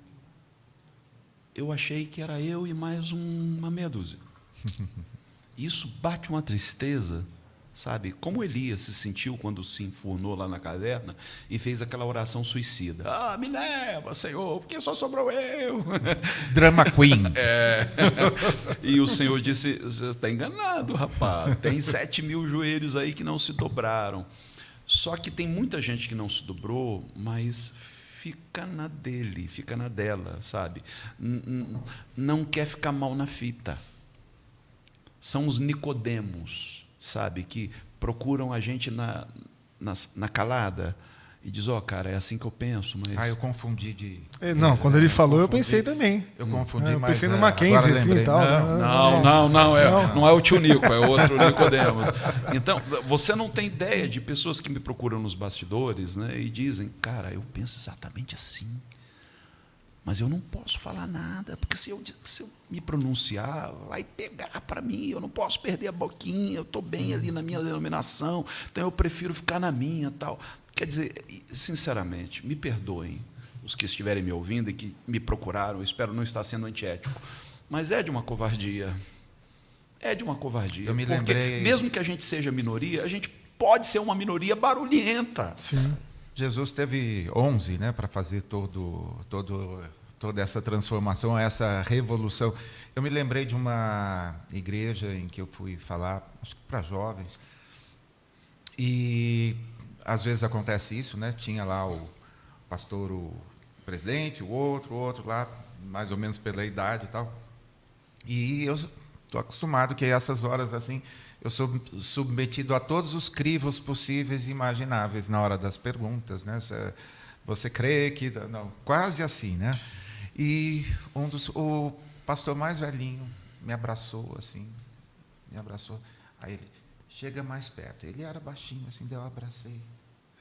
eu achei que era eu e mais um, uma meia dúzia. Isso bate uma tristeza, sabe? Como Elias se sentiu quando se enfurnou lá na caverna e fez aquela oração suicida. Ah, me leva, Senhor, porque só sobrou eu. Drama Queen. É. E o Senhor disse: Você está enganado, rapaz. Tem sete mil joelhos aí que não se dobraram. Só que tem muita gente que não se dobrou, mas fica na dele, fica na dela, sabe? Não quer ficar mal na fita. São os Nicodemos, sabe? Que procuram a gente na, na, na calada e diz, ó, oh, cara, é assim que eu penso, mas... Ah, eu confundi de... É, não, quando ele falou, eu, eu pensei também. Eu confundi, é, eu pensei no Mackenzie, assim, e tal. Não, não, não, não, é, não. não é o tio Nico, é outro Nicodemos. Então, você não tem ideia de pessoas que me procuram nos bastidores né, e dizem, cara, eu penso exatamente assim, mas eu não posso falar nada, porque se eu, se eu me pronunciar, vai pegar para mim, eu não posso perder a boquinha, eu estou bem ali na minha denominação, então eu prefiro ficar na minha tal. Quer dizer, sinceramente, me perdoem os que estiverem me ouvindo e que me procuraram, eu espero não estar sendo antiético, mas é de uma covardia. É de uma covardia. Eu me porque lembrei... mesmo que a gente seja minoria, a gente pode ser uma minoria barulhenta. Sim. Jesus teve 11, né, para fazer todo, todo, toda essa transformação, essa revolução. Eu me lembrei de uma igreja em que eu fui falar, acho que para jovens, e às vezes acontece isso, né? Tinha lá o pastor, o presidente, o outro, o outro lá, mais ou menos pela idade e tal. E eu estou acostumado que essas horas assim, eu sou submetido a todos os crivos possíveis e imagináveis na hora das perguntas, né? Você crê que não, quase assim, né? E um dos o pastor mais velhinho me abraçou assim, me abraçou. Aí ele chega mais perto. Ele era baixinho, assim, daí eu abracei.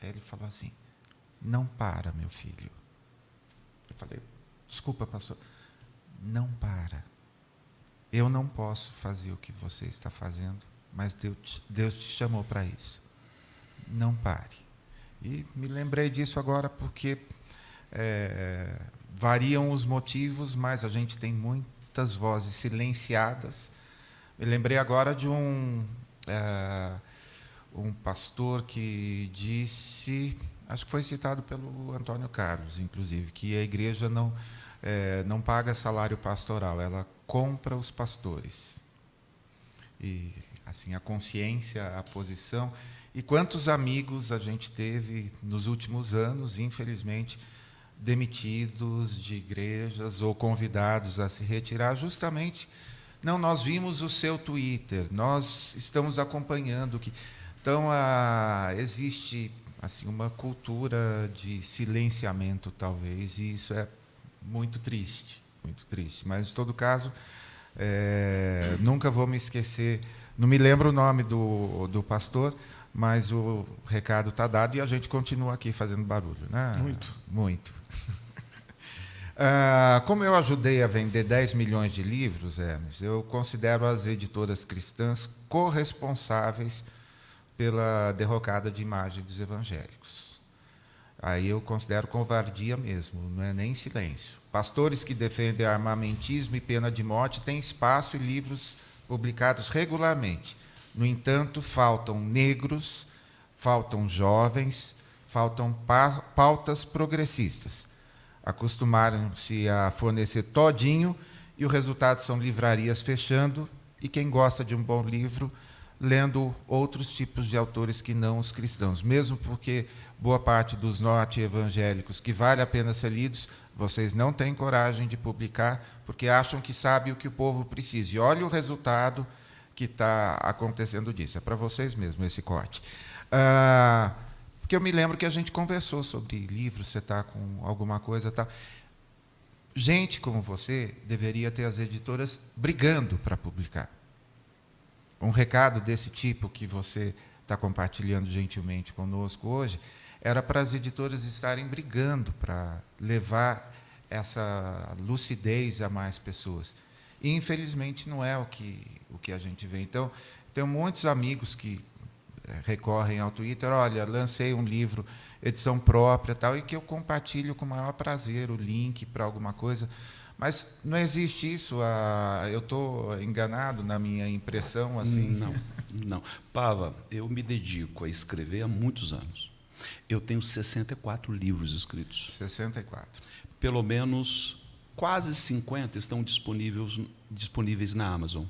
Aí ele falou assim: Não para, meu filho. Eu falei: Desculpa, pastor. Não para. Eu não posso fazer o que você está fazendo, mas Deus, Deus te chamou para isso. Não pare. E me lembrei disso agora porque é, variam os motivos, mas a gente tem muitas vozes silenciadas. Me lembrei agora de um é, um pastor que disse, acho que foi citado pelo Antônio Carlos, inclusive, que a igreja não é, não paga salário pastoral, ela compra os pastores. E assim a consciência, a posição e quantos amigos a gente teve nos últimos anos, infelizmente, demitidos de igrejas ou convidados a se retirar justamente não, nós vimos o seu Twitter, nós estamos acompanhando que. Então, ah, existe assim uma cultura de silenciamento, talvez, e isso é muito triste, muito triste. Mas, em todo caso, é, nunca vou me esquecer. Não me lembro o nome do, do pastor, mas o recado está dado e a gente continua aqui fazendo barulho. Né? Muito. Muito. Ah, como eu ajudei a vender 10 milhões de livros, Hermes, eu considero as editoras cristãs corresponsáveis pela derrocada de imagem dos evangélicos. Aí eu considero covardia mesmo, não é nem silêncio. Pastores que defendem armamentismo e pena de morte têm espaço e livros publicados regularmente. No entanto, faltam negros, faltam jovens, faltam pautas progressistas acostumaram-se a fornecer todinho e o resultado são livrarias fechando e quem gosta de um bom livro lendo outros tipos de autores que não os cristãos, mesmo porque boa parte dos norte-evangélicos que vale a pena ser lidos, vocês não têm coragem de publicar porque acham que sabe o que o povo precisa. E olha o resultado que está acontecendo disso. É para vocês mesmo esse corte. Ah, porque eu me lembro que a gente conversou sobre livros, você está com alguma coisa tal. Gente como você deveria ter as editoras brigando para publicar um recado desse tipo que você está compartilhando gentilmente conosco hoje era para as editoras estarem brigando para levar essa lucidez a mais pessoas. E, infelizmente, não é o que, o que a gente vê. Então, tenho muitos amigos que eh, recorrem ao Twitter, olha, lancei um livro, edição própria, tal, e que eu compartilho com o maior prazer o link para alguma coisa, mas não existe isso. eu estou enganado na minha impressão assim. Não, não. Pava, eu me dedico a escrever há muitos anos. Eu tenho 64 livros escritos. 64. Pelo menos quase 50 estão disponíveis, disponíveis na Amazon,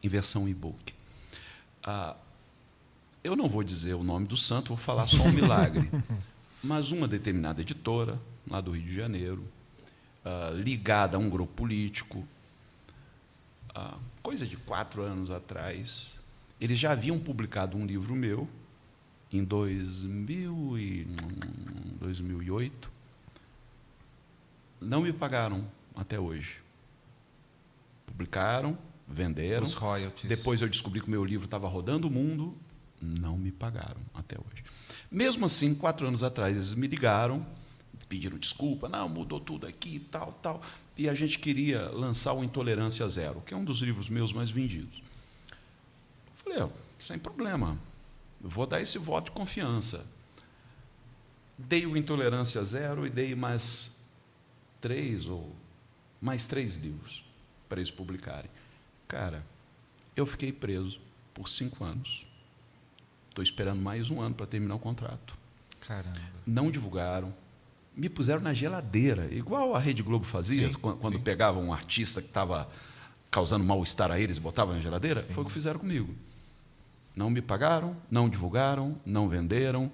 em versão e-book. Ah, eu não vou dizer o nome do santo, vou falar só um milagre. Mas uma determinada editora, lá do Rio de Janeiro, uh, ligada a um grupo político. Uh, coisa de quatro anos atrás, eles já haviam publicado um livro meu, em 2000 e, 2008. Não me pagaram até hoje. Publicaram, venderam. Os royalties. Depois eu descobri que o meu livro estava rodando o mundo. Não me pagaram até hoje. Mesmo assim, quatro anos atrás, eles me ligaram pediram desculpa, não, mudou tudo aqui, tal, tal. E a gente queria lançar o Intolerância Zero, que é um dos livros meus mais vendidos. Eu falei, oh, sem problema, vou dar esse voto de confiança. Dei o Intolerância Zero e dei mais três ou mais três livros para eles publicarem. Cara, eu fiquei preso por cinco anos. Estou esperando mais um ano para terminar o contrato. Caramba. Não divulgaram, me puseram na geladeira, igual a Rede Globo fazia, sim, quando sim. pegava um artista que estava causando mal-estar a eles, botava na geladeira, sim. foi o que fizeram comigo. Não me pagaram, não divulgaram, não venderam.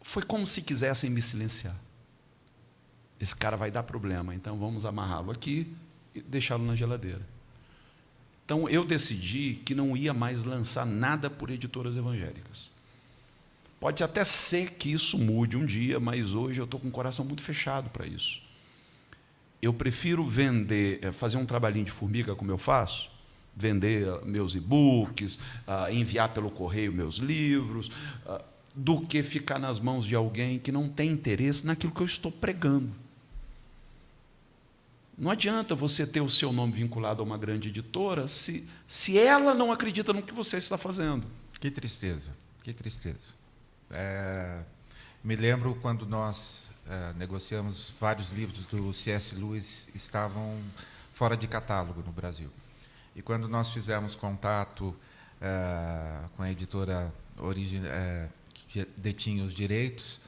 Foi como se quisessem me silenciar. Esse cara vai dar problema, então vamos amarrá-lo aqui e deixá-lo na geladeira. Então eu decidi que não ia mais lançar nada por editoras evangélicas. Pode até ser que isso mude um dia, mas hoje eu estou com o coração muito fechado para isso. Eu prefiro vender, eh, fazer um trabalhinho de formiga como eu faço, vender ah, meus e-books, ah, enviar pelo correio meus livros, ah, do que ficar nas mãos de alguém que não tem interesse naquilo que eu estou pregando. Não adianta você ter o seu nome vinculado a uma grande editora se, se ela não acredita no que você está fazendo. Que tristeza, que tristeza. É, me lembro quando nós é, negociamos vários livros do C.S. Lewis estavam fora de catálogo no Brasil. E quando nós fizemos contato é, com a editora origin, é, que detinha os direitos,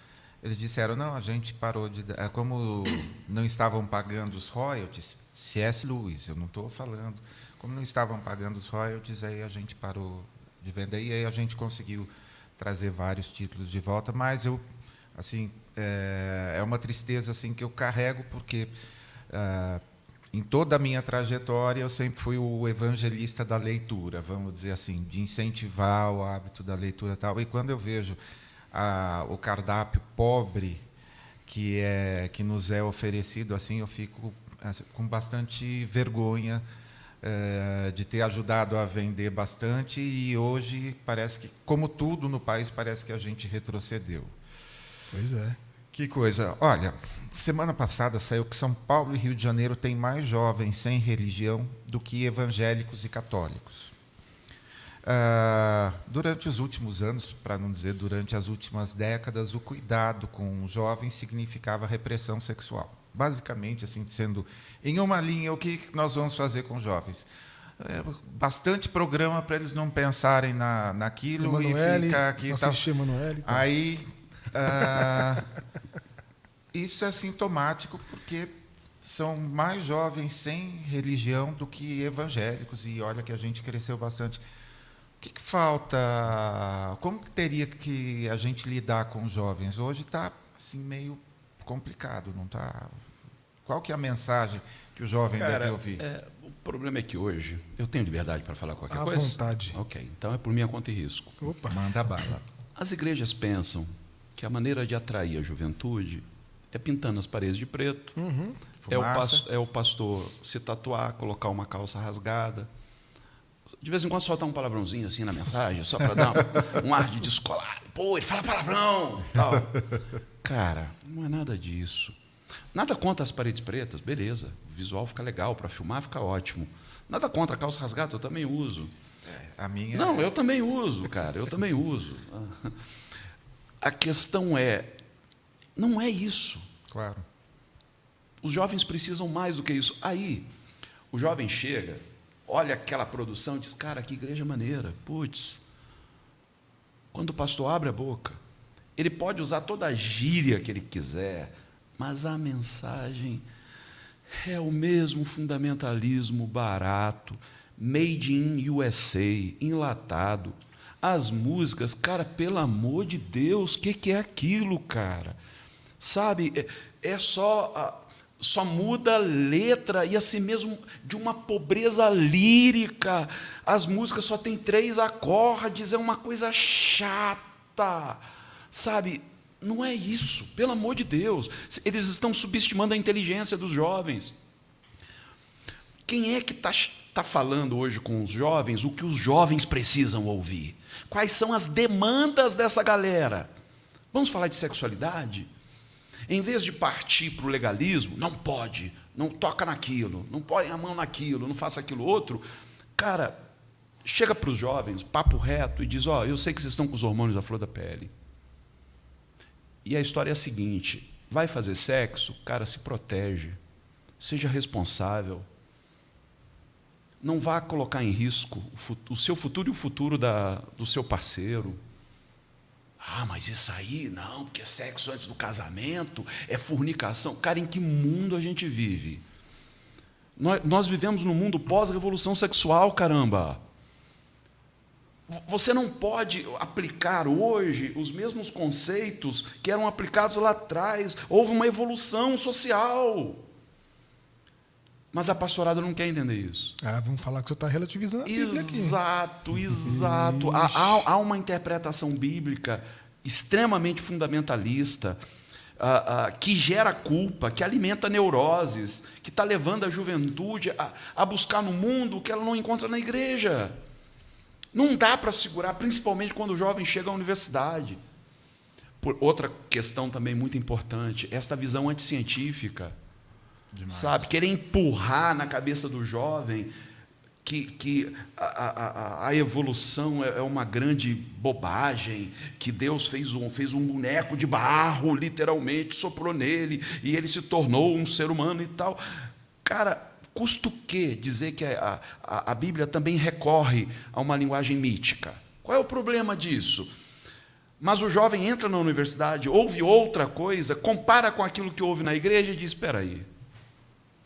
eles disseram não, a gente parou de, é, como não estavam pagando os royalties, C.S. Lewis, eu não estou falando, como não estavam pagando os royalties, aí a gente parou de vender e aí a gente conseguiu trazer vários títulos de volta, mas eu assim é, é uma tristeza assim que eu carrego porque é, em toda a minha trajetória eu sempre fui o evangelista da leitura, vamos dizer assim, de incentivar o hábito da leitura tal. E quando eu vejo a, o cardápio pobre que é que nos é oferecido assim, eu fico assim, com bastante vergonha é, de ter ajudado a vender bastante e hoje parece que, como tudo no país, parece que a gente retrocedeu. Pois é. Que coisa. Olha, semana passada saiu que São Paulo e Rio de Janeiro têm mais jovens sem religião do que evangélicos e católicos. Uh, durante os últimos anos, para não dizer durante as últimas décadas, o cuidado com jovens significava repressão sexual basicamente, assim, sendo em uma linha, o que nós vamos fazer com os jovens? É, bastante programa para eles não pensarem na, naquilo Emanuele, e ficar aqui. Assistir tal. Emanuele, Aí. Ah, isso é sintomático porque são mais jovens sem religião do que evangélicos e olha que a gente cresceu bastante. O que, que falta? Como que teria que a gente lidar com os jovens? Hoje está assim meio complicado, não está? Qual que é a mensagem que o jovem Cara, deve ouvir? é, o problema é que hoje eu tenho liberdade para falar qualquer À coisa. vontade. Ok, então é por minha conta e risco. Opa. Manda bala. As igrejas pensam que a maneira de atrair a juventude é pintando as paredes de preto, Uhum. é o, é o pastor se tatuar, colocar uma calça rasgada. De vez em quando soltar um palavrãozinho assim na mensagem, só para dar um, um ar de descolado. Pô, ele fala palavrão! Tal. Cara, não é nada disso. Nada contra as paredes pretas, beleza. O visual fica legal, para filmar fica ótimo. Nada contra a calça rasgada, eu também uso. A minha Não, eu também uso, cara, eu também uso. A questão é, não é isso. claro. Os jovens precisam mais do que isso. Aí, o jovem chega, olha aquela produção e diz: Cara, que igreja maneira. Putz. Quando o pastor abre a boca, ele pode usar toda a gíria que ele quiser, mas a mensagem é o mesmo fundamentalismo barato, made in USA, enlatado. As músicas, cara, pelo amor de Deus, o que, que é aquilo, cara? Sabe, é, é só. Só muda a letra e assim mesmo de uma pobreza lírica. As músicas só tem três acordes, é uma coisa chata. Sabe? Não é isso, pelo amor de Deus. Eles estão subestimando a inteligência dos jovens. Quem é que está tá falando hoje com os jovens o que os jovens precisam ouvir? Quais são as demandas dessa galera? Vamos falar de sexualidade? Em vez de partir para o legalismo, não pode, não toca naquilo, não põe a mão naquilo, não faça aquilo outro. Cara, chega para os jovens, papo reto, e diz: Ó, eu sei que vocês estão com os hormônios à flor da pele. E a história é a seguinte: vai fazer sexo, cara, se protege, seja responsável. Não vá colocar em risco o, fu- o seu futuro e o futuro da, do seu parceiro. Ah, mas isso aí não, porque é sexo antes do casamento, é fornicação. Cara, em que mundo a gente vive? Nós, nós vivemos num mundo pós-revolução sexual, caramba. Você não pode aplicar hoje os mesmos conceitos que eram aplicados lá atrás. Houve uma evolução social. Mas a pastorada não quer entender isso. Ah, vamos falar que você está relativizando a Bíblia aqui. Exato, exato. Há, há- há uma interpretação bíblica extremamente fundamentalista, ah, ah, que gera culpa, que alimenta neuroses, que está levando a juventude a, a buscar no mundo o que ela não encontra na igreja. Não dá para segurar, principalmente quando o jovem chega à universidade. Por outra questão também muito importante, esta visão anticientífica. Sabe, querer empurrar na cabeça do jovem que, que a, a- a- evolução é é uma grande bobagem, que Deus fez um, fez um boneco de barro, literalmente, soprou nele, e ele se tornou um ser humano e tal. Cara, custa o quê dizer que a, a, a Bíblia também recorre a uma linguagem mítica? Qual é o problema disso? Mas o jovem entra na universidade, ouve outra coisa, compara com aquilo que ouve na igreja e diz: espera aí,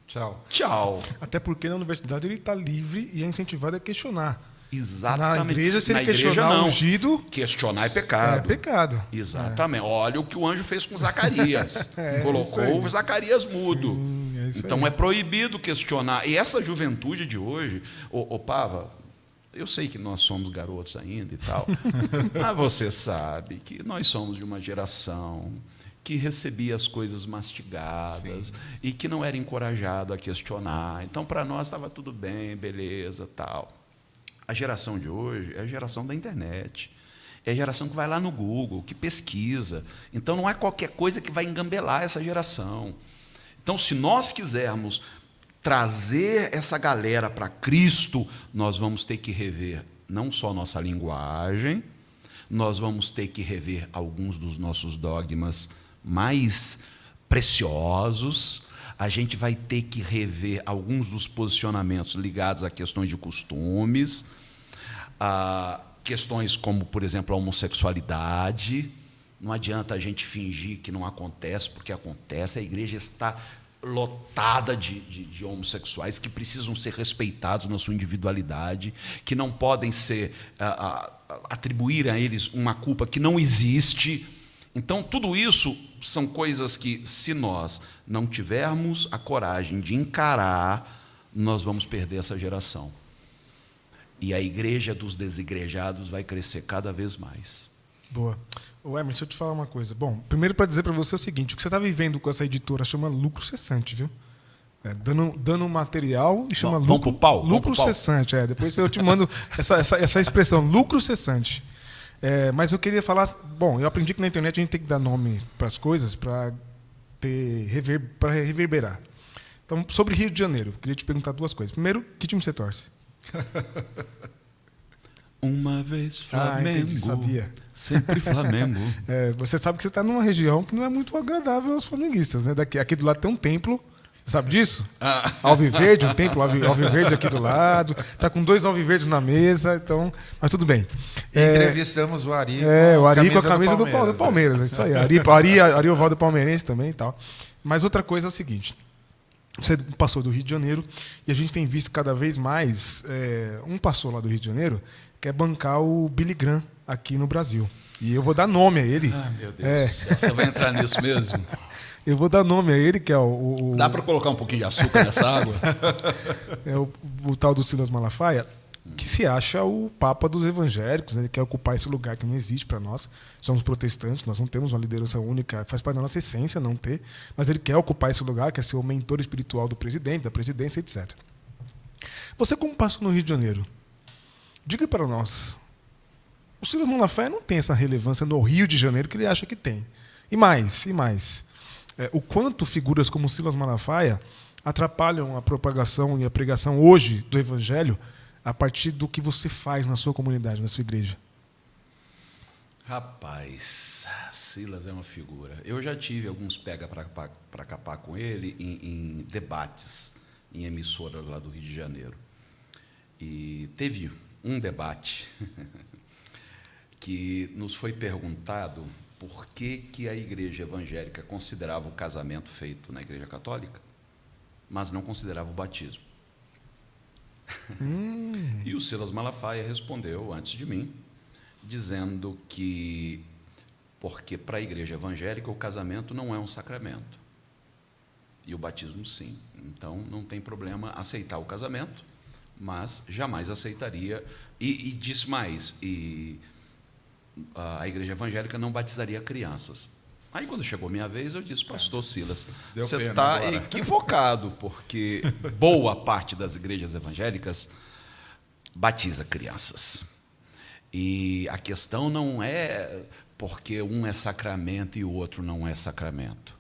Tchau. tchau. Até porque na universidade ele está livre e é incentivado a questionar. Exatamente. Na igreja, se Na ele igreja, questionar não. o ungido, Questionar é é pecado. pecado. Exatamente. Olha o que o anjo fez com Zacarias. É, Colocou o Zacarias mudo. Sim, é então aí. é proibido questionar. E essa juventude de hoje, ô, ô Pava, eu sei que nós somos garotos ainda e tal, mas você sabe que nós somos de uma geração que recebia as coisas mastigadas e que não era encorajado a questionar. Então, para nós estava tudo bem, beleza, tal. A geração de hoje é a geração da internet. É a geração que vai lá no Google, que pesquisa. Então não é qualquer coisa que vai engambelar essa geração. Então, se nós quisermos trazer essa galera para Cristo, nós vamos ter que rever não só nossa linguagem, nós vamos ter que rever alguns dos nossos dogmas mais preciosos, a gente vai ter que rever alguns dos posicionamentos ligados a questões de costumes, a questões como, por exemplo, a homossexualidade. Não adianta a gente fingir que não acontece, porque acontece. A igreja está lotada de, de, de, homossexuais que precisam ser respeitados na sua individualidade, que não podem ser a, a, atribuir a eles uma culpa que não existe. Então, tudo isso são coisas que, se nós não tivermos a coragem de encarar, nós vamos perder essa geração. E a igreja dos desigrejados vai crescer cada vez mais. Boa. Ô, Emerson, deixa eu te falar uma coisa. Bom, primeiro para dizer para você o seguinte: o que você está vivendo com essa editora chama lucro cessante, viu? É, dando, dando material e chama vamos, lucro, vamos pau, lucro vamos cessante. É, depois eu te mando essa, essa, essa expressão, lucro cessante. É, mas eu queria falar. Bom, eu aprendi que na internet a gente tem que dar nome para as coisas para ter rever, para reverberar. Então, sobre Rio de Janeiro, queria te perguntar duas coisas. Primeiro, que time você torce? Uma vez Flamengo. Ah, entendi, sabia. Sempre Flamengo. é, você sabe que você está numa região que não é muito agradável aos flamenguistas, né? Daqui, aqui do lado tem um templo. Sabe disso? Ah. Alviverde, um templo alviverde aqui do lado. Tá com dois alviverdes na mesa, então. Mas tudo bem. É, Entrevistamos o Ari. É, o Ari com a camisa do Palmeiras. Do, Palmeiras é isso aí. Ari, Ari, Ari Ovaldo Palmeirense também e tal. Mas outra coisa é o seguinte: você passou do Rio de Janeiro e a gente tem visto cada vez mais é, um passou lá do Rio de Janeiro quer bancar o Billy Graham aqui no Brasil. E eu vou dar nome a ele. Ah, meu Deus é. Você vai entrar nisso mesmo? eu vou dar nome a ele, que é o. o Dá para colocar um pouquinho de açúcar nessa água? é o, o, tal do Silas Malafaia, que se acha o Papa dos evangélicos, né? ele quer ocupar esse lugar que não existe para nós. Somos protestantes, nós não temos uma liderança única, faz parte da nossa essência não ter, mas ele quer ocupar esse lugar, quer ser o mentor espiritual do presidente, da presidência, etc. Você, como pastor no Rio de Janeiro, diga para nós: o Silas Malafaia não tem essa relevância no Rio de Janeiro que ele acha que tem. E mais, e mais. É, o quanto figuras como Silas Malafaia atrapalham a propagação e a pregação hoje do Evangelho a partir do que você faz na sua comunidade, na sua igreja? Rapaz, Silas é uma figura. Eu já tive alguns pega para capar com ele em, em, debates em emissoras lá do Rio de Janeiro. E teve um debate que nos foi perguntado por que, que a igreja evangélica considerava o casamento feito na igreja católica, mas não considerava o batismo. Hum. E o Silas Malafaia respondeu antes de mim, dizendo que porque para a igreja evangélica o casamento não é um sacramento. E o batismo sim. Então não tem problema aceitar o casamento, mas jamais aceitaria. E, e disse mais, e a igreja evangélica não batizaria crianças. Aí, quando chegou minha vez, eu disse, pastor Silas, Deu você está equivocado, porque boa parte das igrejas evangélicas batiza crianças. E a questão não é porque um é sacramento e o outro não é sacramento.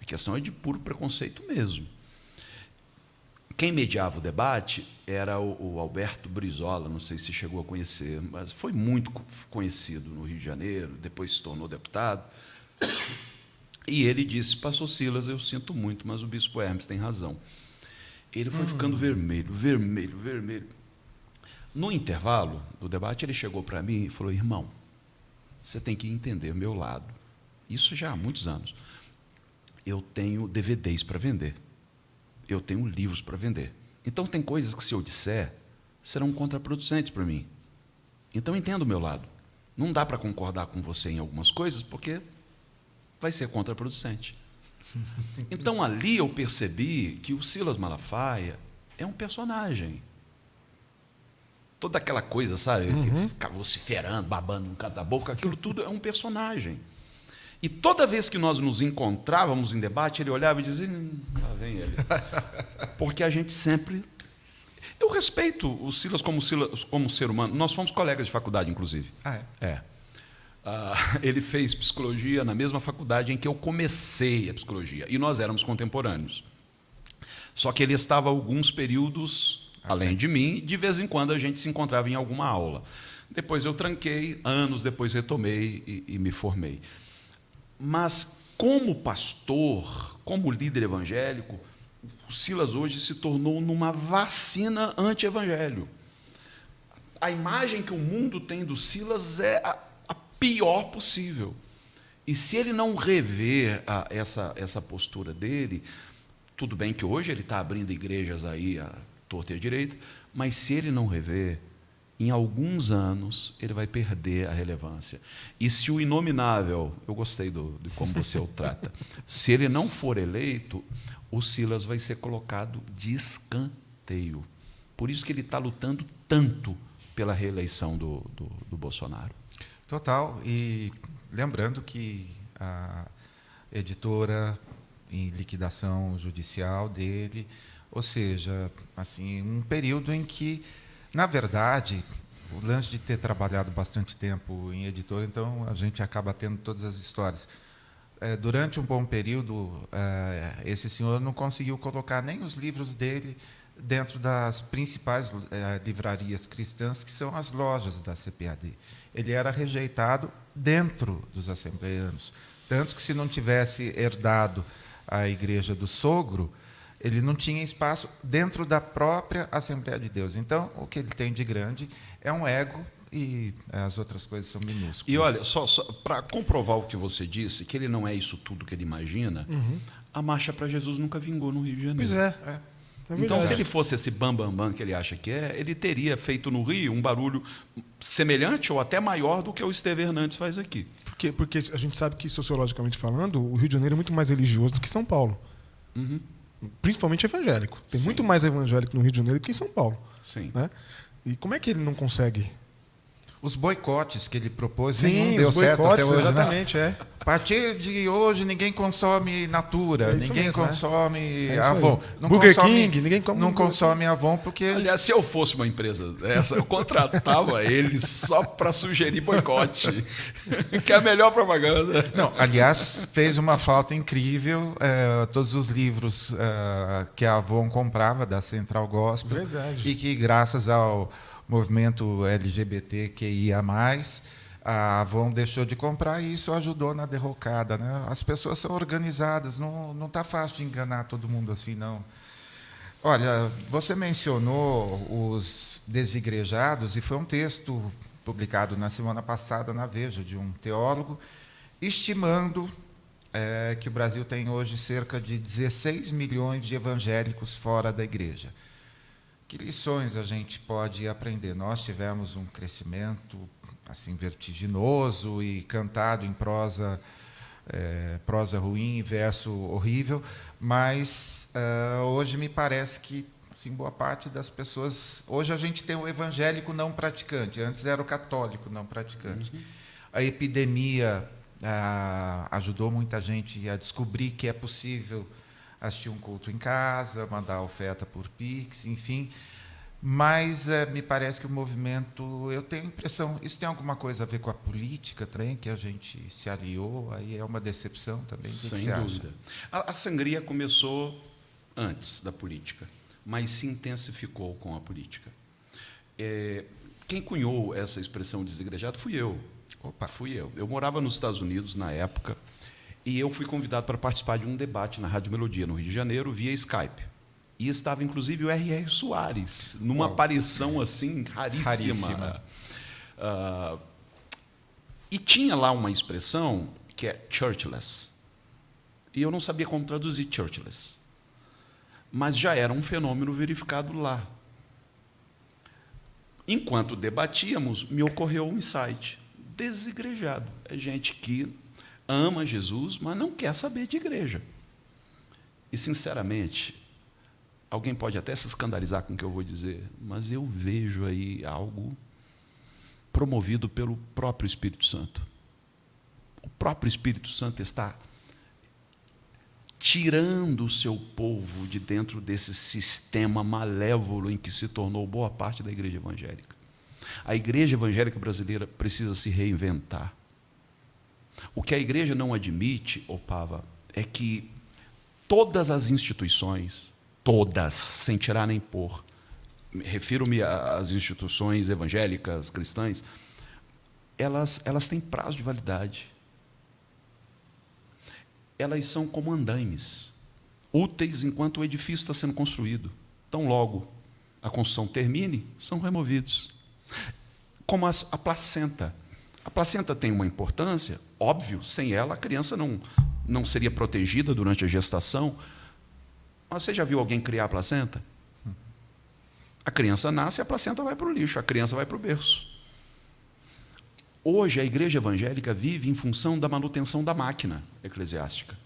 A questão é de puro preconceito mesmo. Quem mediava o debate era o, o, Alberto Brizola, não sei se chegou a conhecer, mas foi muito conhecido no Rio de Janeiro, depois se tornou deputado. E ele disse: Pastor Silas, eu sinto muito, mas o bispo Hermes tem razão. Ele foi hum. ficando vermelho, vermelho, vermelho. No intervalo do debate, ele chegou para mim e falou: Irmão, você tem que entender meu lado. Isso já há muitos anos. Eu tenho DVDs para vender. Eu tenho livros para vender. Então, tem coisas que, se eu disser, serão contraproducentes para mim. Então, entenda o meu lado. Não dá para concordar com você em algumas coisas, porque vai ser contraproducente. Então ali eu percebi que o Silas Malafaia é um personagem. Toda aquela coisa, sabe? Uhum. Ficar vociferando, babando no canto da boca, aquilo tudo é um personagem. E toda vez que nós nos encontrávamos em debate, ele olhava e dizia: hum, lá vem ele. Porque a gente sempre. Eu respeito o Silas como, Silas como ser humano. Nós fomos colegas de faculdade, inclusive. Ah, é? É. Uh, ele fez psicologia na mesma faculdade em que eu comecei a psicologia, e nós éramos contemporâneos. Só que ele estava alguns períodos além de mim, de vez em quando a gente se encontrava em alguma aula. Depois eu tranquei, anos depois retomei e, e me formei. Mas, como pastor, como líder evangélico, o Silas hoje se tornou numa vacina anti-evangelho. A imagem que o mundo tem do Silas é a, pior possível. E se ele não rever a, essa, essa postura dele, tudo bem que hoje ele está abrindo igrejas aí a torta e a direita, mas se ele não rever, em alguns anos ele vai perder a relevância. E se o inominável, eu gostei do, de como você o trata, se ele não for eleito, o Silas vai ser colocado de escanteio. Por isso que ele está lutando tanto pela reeleição do, do, do Bolsonaro. Total. E lembrando que a editora em liquidação judicial dele, ou seja, assim, um período em que, na verdade, o lance de ter trabalhado bastante tempo em editora, então a gente acaba tendo todas as histórias. É, durante um bom período, é, esse senhor não conseguiu colocar nem os livros dele dentro das principais é, livrarias cristãs, que são as lojas da CPAD. Ele era rejeitado dentro dos assembleanos. Tanto que, se não tivesse herdado a igreja do sogro, ele não tinha espaço dentro da própria Assembleia de Deus. Então, o que ele tem de grande é um ego e as outras coisas são minúsculas. E olha, só, só para comprovar o que você disse, que ele não é isso tudo que ele imagina, uhum. a marcha para Jesus nunca vingou no Rio de Janeiro. Pois é. é. É então, se ele fosse esse bambambam bam, bam que ele acha que é, ele teria feito no Rio um barulho semelhante ou até maior do que o Esteve Hernandes faz aqui. Porque, porque a gente sabe que, sociologicamente falando, o Rio de Janeiro é muito mais religioso do que São Paulo. Uhum. Principalmente evangélico. Tem Sim. muito mais evangélico no Rio de Janeiro do que em São Paulo. Sim. Né? E como é que ele não consegue os boicotes que ele propôs, Sim, nenhum deu certo até hoje. Né? Exatamente, né? é. A partir de hoje, ninguém consome Natura, é ninguém mesmo, né? consome né? Avon. Não Burger consome, King, ninguém come Não consome Avon porque. Aliás, se eu fosse uma empresa dessa, eu contratava ele só para sugerir boicote, que é a melhor propaganda. Não, aliás, fez uma falta incrível. É, todos os livros é, que a Avon comprava da Central Gospel. Verdade. E que, graças ao movimento LGBTQIA+, a Avon deixou de comprar e isso ajudou na derrocada. Né? As pessoas são organizadas, não está fácil de enganar todo mundo assim, não. Olha, você mencionou os desigrejados e foi um texto publicado na semana passada na Veja de um teólogo estimando é, que o Brasil tem hoje cerca de 16 milhões de evangélicos fora da igreja. Que lições a gente pode aprender? Nós tivemos um crescimento assim vertiginoso e cantado em prosa é, prosa ruim, verso horrível, mas uh, hoje me parece que assim, boa parte das pessoas. Hoje a gente tem o evangélico não praticante, antes era o católico não praticante. Uhum. A epidemia uh, ajudou muita gente a descobrir que é possível assistir um culto em casa, mandar oferta por Pix, enfim. Mas é, me parece que o movimento, eu tenho a impressão, isso tem alguma coisa a ver com a política também, que a gente se aliou, aí é uma decepção também. Sem que dúvida. A, a sangria começou antes da política, mas se intensificou com a política. É, quem cunhou essa expressão desigrejado fui eu. Opa, fui eu. Eu morava nos Estados Unidos na época e eu fui convidado para participar de um debate na Rádio Melodia, no Rio de Janeiro, via Skype. E estava, inclusive, o R.R. Soares, numa Uau. aparição assim raríssima. raríssima. Uh, e tinha lá uma expressão que é churchless. E eu não sabia como traduzir churchless. Mas já era um fenômeno verificado lá. Enquanto debatíamos, me ocorreu um insight. Desigrejado. É gente que ama Jesus, mas não quer saber de igreja. E, sinceramente, alguém pode até se escandalizar com o que eu vou dizer, mas eu vejo aí algo promovido pelo próprio Espírito Santo. O próprio Espírito Santo está tirando o seu povo de dentro desse sistema malévolo em que se tornou boa parte da igreja evangélica. A igreja evangélica brasileira precisa se reinventar. O que a igreja não admite, Opava, é que todas as instituições, todas, sem tirar nem pôr, refiro-me às instituições evangélicas, cristãs, elas, elas têm prazo de validade. Elas são como andaimes, úteis enquanto o edifício está sendo construído. Tão logo a construção termine, são removidos. Como as, a placenta A placenta tem uma importância, óbvio, sem ela a criança não, não seria protegida durante a gestação. Mas você já viu alguém criar a placenta? A criança nasce e a placenta vai para o lixo, a criança vai para o berço. Hoje a igreja evangélica vive em função da manutenção da máquina eclesiástica.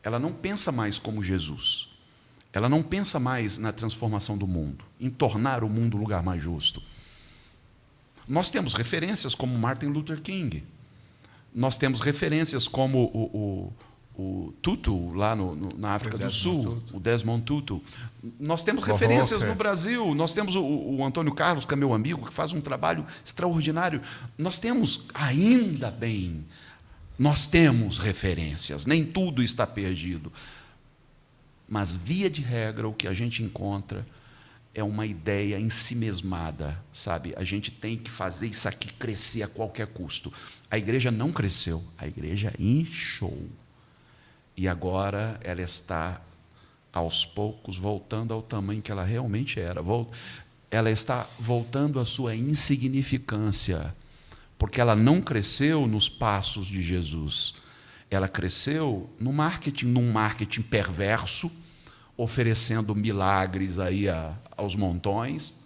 Ela não pensa mais como Jesus. Ela não pensa mais na transformação do mundo, em tornar o mundo um lugar mais justo. Nós temos referências como Martin Luther King. Nós temos referências como o, o, o Tutu, lá no, no, na África do Sul, Tutu. o Desmond Tutu. Nós temos referências no Brasil. Nós temos o, o Antônio Carlos, que é meu amigo, que faz um trabalho extraordinário. Nós temos, ainda bem, nós temos referências. Nem tudo está perdido. Mas, via de regra, o que a gente encontra é uma ideia em si mesmada, sabe? A gente tem que fazer isso aqui crescer a qualquer custo. A igreja não cresceu, a igreja inchou. E agora ela está aos poucos voltando ao tamanho que ela realmente era. Ela está voltando à sua insignificância, porque ela não cresceu nos passos de Jesus. Ela cresceu no marketing, num marketing perverso, oferecendo milagres aí a, aos montões.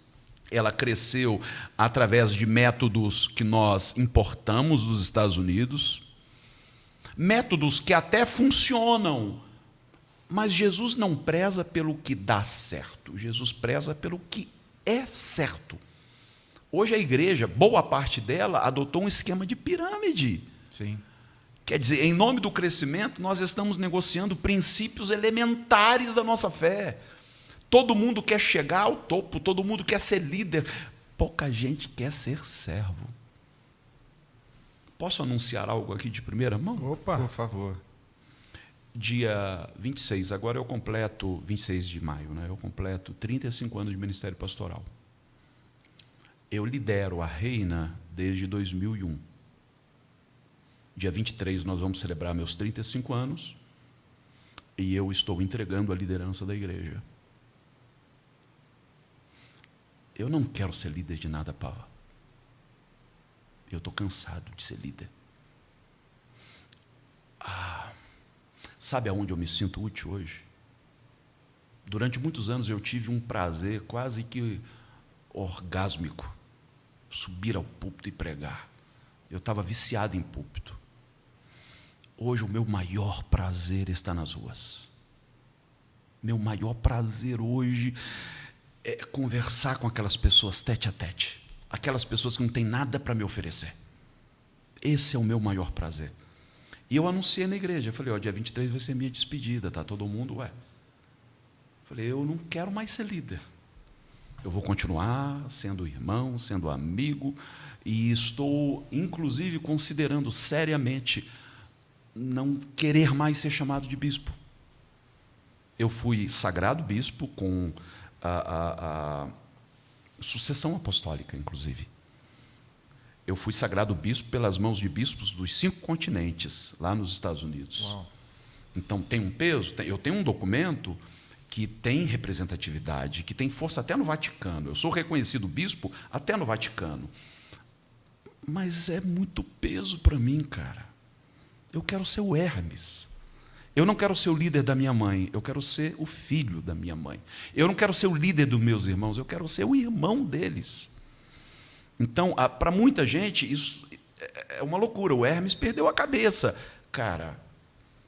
Ela cresceu através de métodos que nós importamos dos Estados Unidos, métodos que até funcionam, mas Jesus não preza pelo que dá certo, Jesus preza pelo que é certo. Hoje a igreja, boa parte dela, adotou um esquema de pirâmide. Sim. Quer dizer, em nome do crescimento, nós estamos negociando princípios elementares da nossa fé. Todo mundo quer chegar ao topo, todo mundo quer ser líder, pouca gente quer ser servo. Posso anunciar algo aqui de primeira mão? Opa, por favor. Dia 26, agora eu completo, 26 de maio, né? eu completo 35 anos de ministério pastoral. Eu lidero a Reina desde 2001. Dia 23 nós vamos celebrar meus 35 anos e eu estou entregando a liderança da igreja. Eu não quero ser líder de nada, Pava. Eu estou cansado de ser líder. Ah, sabe aonde eu me sinto útil hoje? Durante muitos anos eu tive um prazer quase que orgásmico subir ao púlpito e pregar. Eu estava viciado em púlpito. Hoje o meu maior prazer está nas ruas. Meu maior prazer hoje é conversar com aquelas pessoas tete a tete, aquelas pessoas que não têm nada para me oferecer. Esse é o meu maior prazer. E eu anunciei na igreja, eu falei, ó, dia 23 vai ser minha despedida, tá todo mundo, ué. Falei, eu não quero mais ser líder. Eu vou continuar sendo irmão, sendo amigo, e estou, inclusive, considerando seriamente não querer mais ser chamado de bispo. Eu fui sagrado bispo com a, a, a sucessão apostólica, inclusive. Eu fui sagrado bispo pelas mãos de bispos dos cinco continentes, lá nos Estados Unidos. Uau. Então, tem um peso? Tem, eu tenho um documento que tem representatividade, que tem força até no Vaticano. Eu sou reconhecido bispo até no Vaticano. Mas é muito peso para mim, cara. Eu quero ser o Hermes. Eu não quero ser o líder da minha mãe, eu quero ser o filho da minha mãe. Eu não quero ser o líder dos meus irmãos, eu quero ser o irmão deles. Então, para muita gente, isso é, é uma loucura. O Hermes perdeu a cabeça. Cara,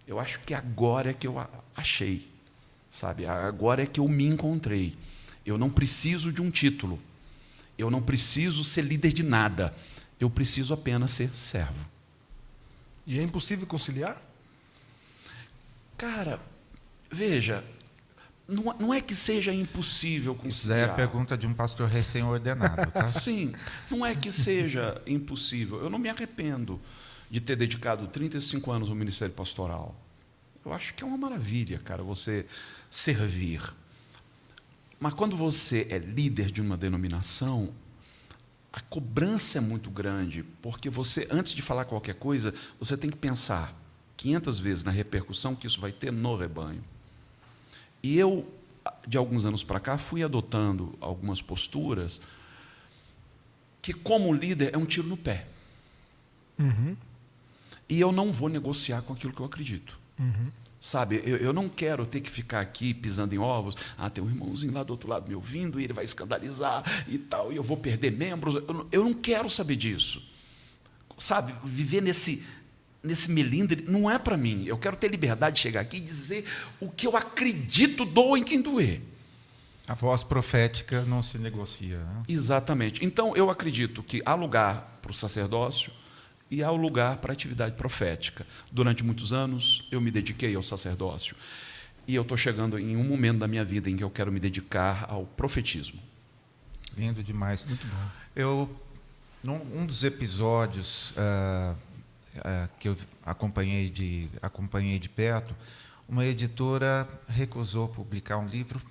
eu acho que agora é que eu achei, sabe? Agora é que eu me encontrei. Eu não preciso de um título. Eu não preciso ser líder de nada. Eu preciso apenas ser servo. E é impossível conciliar? Cara, veja, não, não é que seja impossível conciliar. Isso é a pergunta de um pastor recém-ordenado, tá? Sim, não é que seja impossível. Eu não me arrependo de ter dedicado 35 anos ao ministério pastoral. Eu acho que é uma maravilha, cara, você servir. Mas quando você é líder de uma denominação, a cobrança é muito grande, porque você, antes de falar qualquer coisa, você tem que pensar: 500 vezes na repercussão que isso vai ter no rebanho. E eu, de alguns anos para cá, fui adotando algumas posturas que, como líder, é um tiro no pé. Uhum. E eu não vou negociar com aquilo que eu acredito. Uhum. Sabe, eu, eu, não quero ter que ficar aqui pisando em ovos. Ah, tem um irmãozinho lá do outro lado me ouvindo e ele vai escandalizar e tal, e eu vou perder membros. Eu, eu não quero saber disso. Sabe, viver nesse, nesse melindre não é para mim. Eu quero ter liberdade de chegar aqui e dizer o que eu acredito, dou em quem doer. A voz profética não se negocia. Né? Exatamente. Então, eu acredito que há lugar para o sacerdócio e há lugar para a atividade profética. Durante muitos anos, eu me dediquei ao sacerdócio. E eu estou chegando em um momento da minha vida em que eu quero me dedicar ao profetismo. Lindo demais. Muito bom. Eu, num um dos episódios uh, uh, que eu acompanhei de, acompanhei de perto, uma editora recusou publicar um livro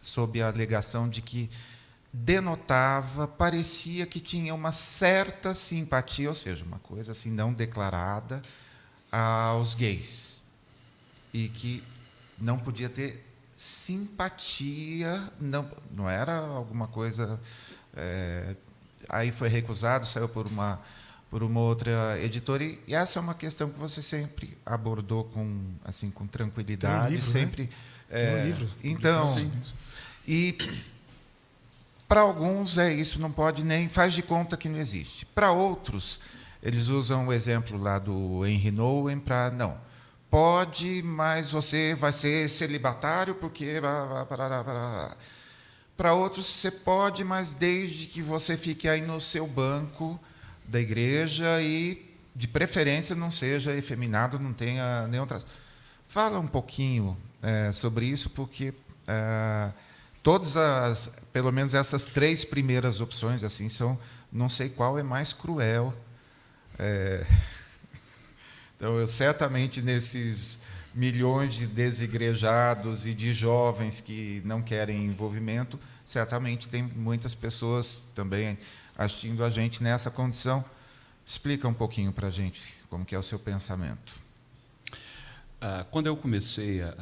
sob a alegação de que denotava, parecia que tinha uma certa simpatia, ou seja, uma coisa assim não declarada aos gays. E que não podia ter simpatia, não, não era alguma coisa. É, aí foi recusado, saiu por uma por uma outra editora e essa é uma questão que você sempre abordou com assim com tranquilidade, um livro, né? sempre. Né? É, um livro. Então, Sim. E para alguns é isso, não pode nem faz de conta que não existe. Para outros, eles usam o exemplo lá do Henry Nowen para não. Pode, mas você vai ser celibatário porque para outros você pode, mas desde que você fique aí no seu banco da igreja e de preferência não seja efeminado, não tenha nenhum traço. Fala um pouquinho é, sobre isso, porque é, todas as, pelo menos essas três primeiras opções, assim, são, não sei qual é mais cruel. É, então, eu certamente nesses milhões de desigrejados e de jovens que não querem envolvimento, certamente tem muitas pessoas também assistindo a gente nessa condição. Explica um pouquinho para a gente como que é o seu pensamento. Ah, quando eu comecei a,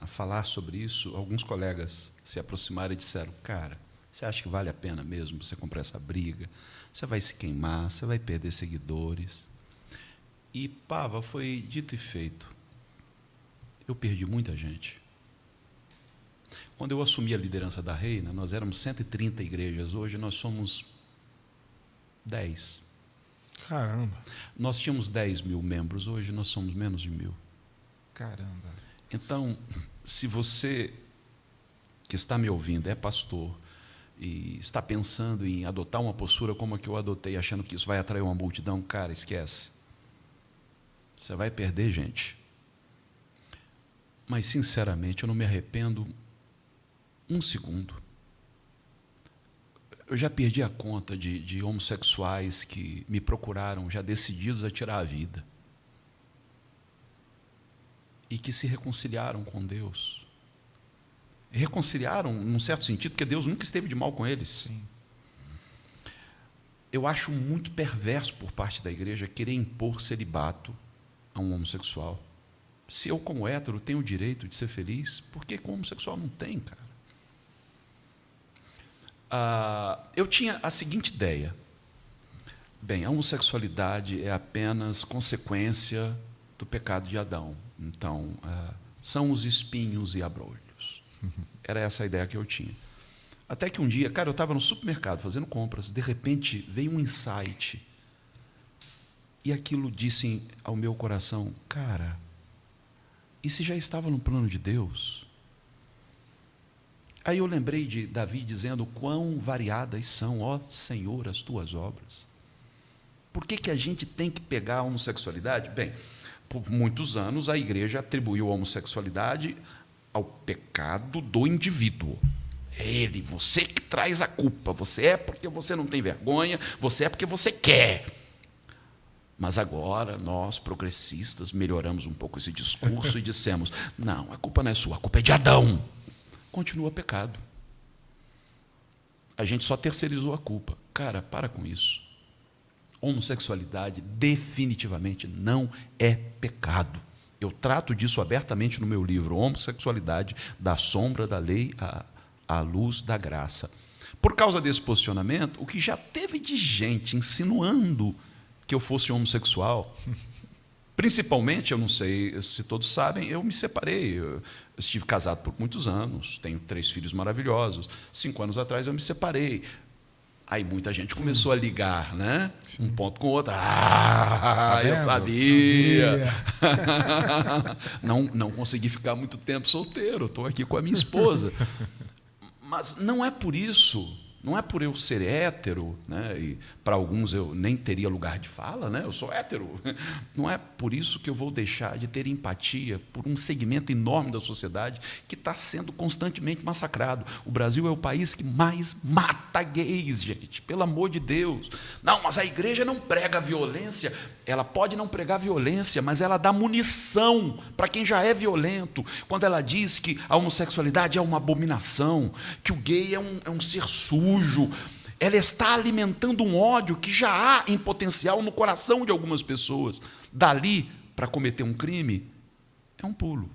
a falar sobre isso, alguns colegas se aproximaram e disseram: Cara, você acha que vale a pena mesmo você comprar essa briga? Você vai se queimar, você vai perder seguidores. E, Pava, foi dito e feito. Eu perdi muita gente. Quando eu assumi a liderança da Reina, nós éramos 130 igrejas, hoje nós somos 10. Caramba. Nós tínhamos 10 mil membros, hoje nós somos menos de mil. Caramba. Então, se você que está me ouvindo é pastor e está pensando em adotar uma postura como a que eu adotei, achando que isso vai atrair uma multidão, cara, esquece. Você vai perder gente. Mas, sinceramente, eu não me arrependo um segundo. Eu já perdi a conta de, de homossexuais que me procuraram, já decididos a tirar a vida e que se reconciliaram com Deus. Reconciliaram, num certo sentido, porque Deus nunca esteve de mal com eles. Sim. Eu acho muito perverso por parte da igreja querer impor celibato a um homossexual. Se eu, como hétero, tenho o direito de ser feliz, por que como homossexual não tem, cara? Ah, eu tinha a seguinte ideia. Bem, a homossexualidade é apenas consequência do pecado de Adão. Então, uh, são os espinhos e abrolhos. Era essa a ideia que eu tinha. Até que um dia, cara, eu estava no supermercado fazendo compras, de repente veio um insight. E aquilo disse ao meu coração: cara, e se já estava no plano de Deus? Aí eu lembrei de Davi dizendo: Quão variadas são, ó Senhor, as tuas obras. Por que, que a gente tem que pegar a homossexualidade? Bem, por muitos anos, a igreja atribuiu a homossexualidade ao pecado do indivíduo. Ele, você que traz a culpa. Você é porque você não tem vergonha, você é porque você quer. Mas agora nós, progressistas, melhoramos um pouco esse discurso e dissemos: não, a culpa não é sua, a culpa é de Adão. Continua pecado. A gente só terceirizou a culpa. Cara, para com isso homossexualidade definitivamente não é pecado. Eu trato disso abertamente no meu livro, Homossexualidade, da sombra da lei à, à luz da graça. Por causa desse posicionamento, o que já teve de gente insinuando que eu fosse homossexual. Principalmente, eu não sei se todos sabem, eu me separei. Eu estive casado por muitos anos, tenho três filhos maravilhosos. Cinco anos atrás eu me separei. Aí muita gente começou a ligar, né? Sim. Um ponto com o outro. Ah, tá eu sabia. sabia. não, não consegui ficar muito tempo solteiro. Estou aqui com a minha esposa. Mas não é por isso não é por eu ser hétero, né, e para alguns eu nem teria lugar de fala, né, eu sou hétero. Não é por isso que eu vou deixar de ter empatia por um segmento enorme da sociedade que está sendo constantemente massacrado. O Brasil é o país que mais mata gays, gente, pelo amor de Deus. Não, mas a igreja não prega violência. Ela pode não pregar violência, mas ela dá munição para quem já é violento. Quando ela diz que a homossexualidade é uma abominação, que o gay é um, é um ser sujo, ela está alimentando um ódio que já há em potencial no coração de algumas pessoas. Dali para cometer um crime é um pulo.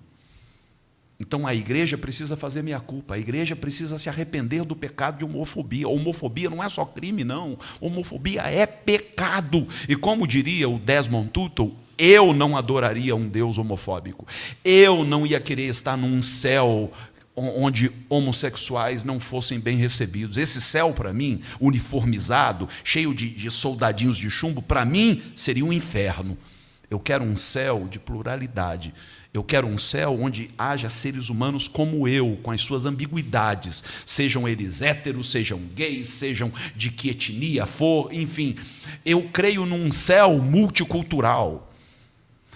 Então a igreja precisa fazer meia culpa, a igreja precisa se arrepender do pecado de homofobia. Homofobia não é só crime, não. Homofobia é pecado. E como diria o Desmond Tutu, eu não adoraria um Deus homofóbico. Eu não ia querer estar num céu onde homossexuais não fossem bem recebidos. Esse céu, para mim, uniformizado, cheio de, de soldadinhos de chumbo, para mim seria um inferno. Eu quero um céu de pluralidade. Eu quero um céu onde haja seres humanos como eu, com as suas ambiguidades, sejam eles héteros, sejam gays, sejam de que etnia for, enfim. Eu creio num céu multicultural.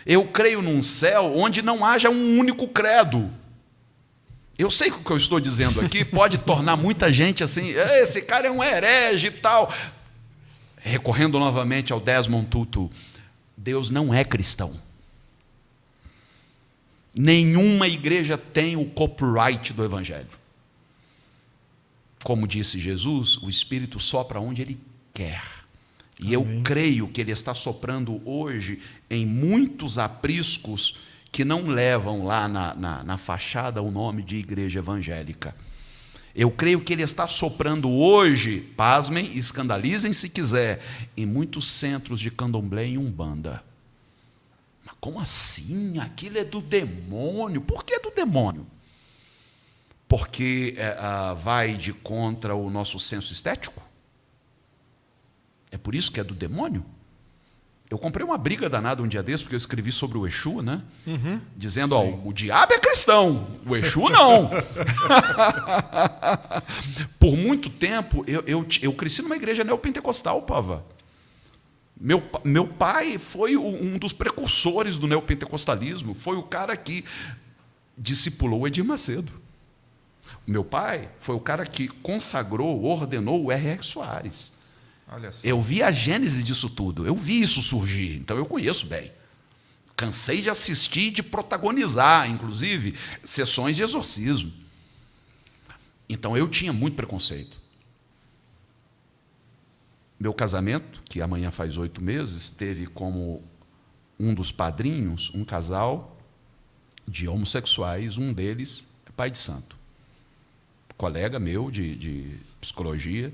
Eu creio num céu onde não haja um único credo. Eu sei que o que eu estou dizendo aqui pode tornar muita gente assim, esse cara é um herege e tal. Recorrendo novamente ao Desmond Tutu, Deus não é cristão. Nenhuma igreja tem o copyright do Evangelho. Como disse Jesus, o Espírito sopra onde Ele quer. E Amém. eu creio que Ele está soprando hoje em muitos apriscos que não levam lá na, na, na fachada o nome de igreja evangélica. Eu creio que ele está soprando hoje, pasmem, escandalizem se quiser, em muitos centros de candomblé e umbanda. Como assim? Aquilo é do demônio. Por que do demônio? Porque é, ah, vai de contra o nosso senso estético? É por isso que é do demônio? Eu comprei uma briga danada um dia desse, porque eu escrevi sobre o Exu, né? Uhum. Dizendo, ó, o diabo é cristão, o Exu não. Por muito tempo, eu, eu, eu cresci numa igreja neopentecostal, Pava. Meu, meu pai foi um dos precursores do neopentecostalismo, foi o cara que discipulou Edir Macedo. Meu pai foi o cara que consagrou, ordenou o R.R. Soares. Eu vi a gênese disso tudo, eu vi isso surgir, então eu conheço bem. Cansei de assistir e de protagonizar, inclusive, sessões de exorcismo. Então eu tinha muito preconceito. Meu casamento, que amanhã faz oito meses, teve como um dos padrinhos um casal de homossexuais, um deles é pai de santo. Colega meu de, de psicologia.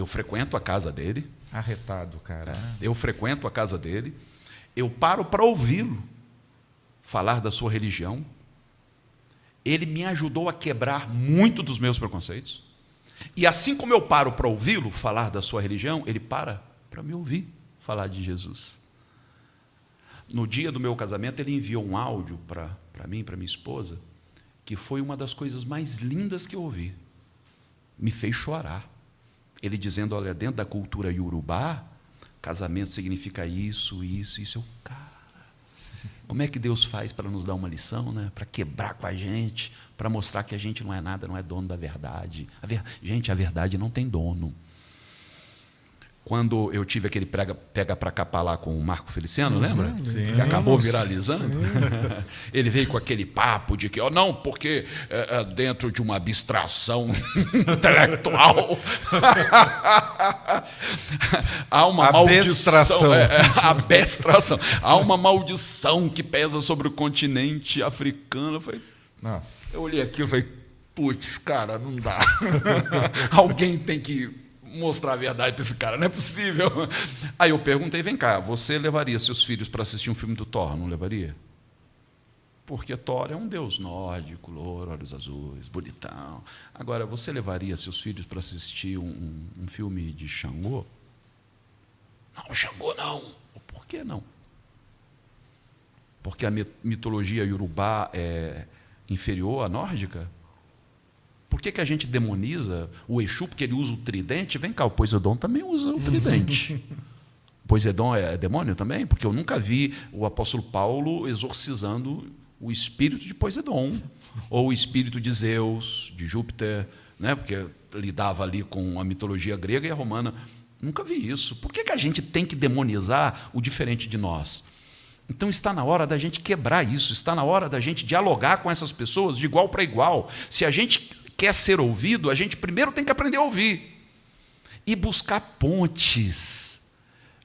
Eu frequento a casa dele. Arretado, cara. Eu frequento a casa dele. Eu paro para ouvi-lo falar da sua religião. Ele me ajudou a quebrar muito dos meus preconceitos. E assim como eu paro para ouvi-lo falar da sua religião, ele para para me ouvir falar de Jesus. No dia do meu casamento, ele enviou um áudio para mim, para minha esposa, que foi uma das coisas mais lindas que eu ouvi. Me fez chorar. Ele dizendo: Olha, dentro da cultura iorubá, casamento significa isso, isso, isso. Eu, cara, como é que Deus faz para nos dar uma lição, né? para quebrar com a gente, para mostrar que a gente não é nada, não é dono da verdade. A ver... Gente, a verdade não tem dono. Quando eu tive aquele pega, pega para capar lá com o Marco Feliciano, uhum, lembra? Sim. Que acabou viralizando. Ele veio com aquele papo de que, oh, não, porque é, é dentro de uma abstração intelectual há uma maldição. É, é, abstração. Há uma maldição que pesa sobre o continente africano. Eu, falei, Nossa. eu olhei aquilo e falei, putz, cara, não dá. Alguém tem que mostrar a verdade para esse cara, não é possível. Aí eu perguntei, vem cá, você levaria seus filhos para assistir um filme do Thor, não levaria? Porque Thor é um deus nórdico, louro, olhos azuis, bonitão. Agora, você levaria seus filhos para assistir um, um, um, filme de Xangô? Não, Xangô não. Por que não? Porque a mitologia iorubá é inferior à nórdica? Por que, que a gente demoniza o Exu porque ele usa o tridente? Vem cá, o Poseidon também usa o tridente. Poseidon é demônio também? Porque eu nunca vi o apóstolo Paulo exorcizando o espírito de Poseidon, ou o espírito de Zeus, de Júpiter, né? porque lidava ali com a mitologia grega e a romana. Nunca vi isso. Por que, que a gente tem que demonizar o diferente de nós? Então está na hora da gente quebrar isso, está na hora da gente dialogar com essas pessoas de igual para igual. Se a gente quer ser ouvido, a gente primeiro tem que aprender a ouvir e buscar pontes.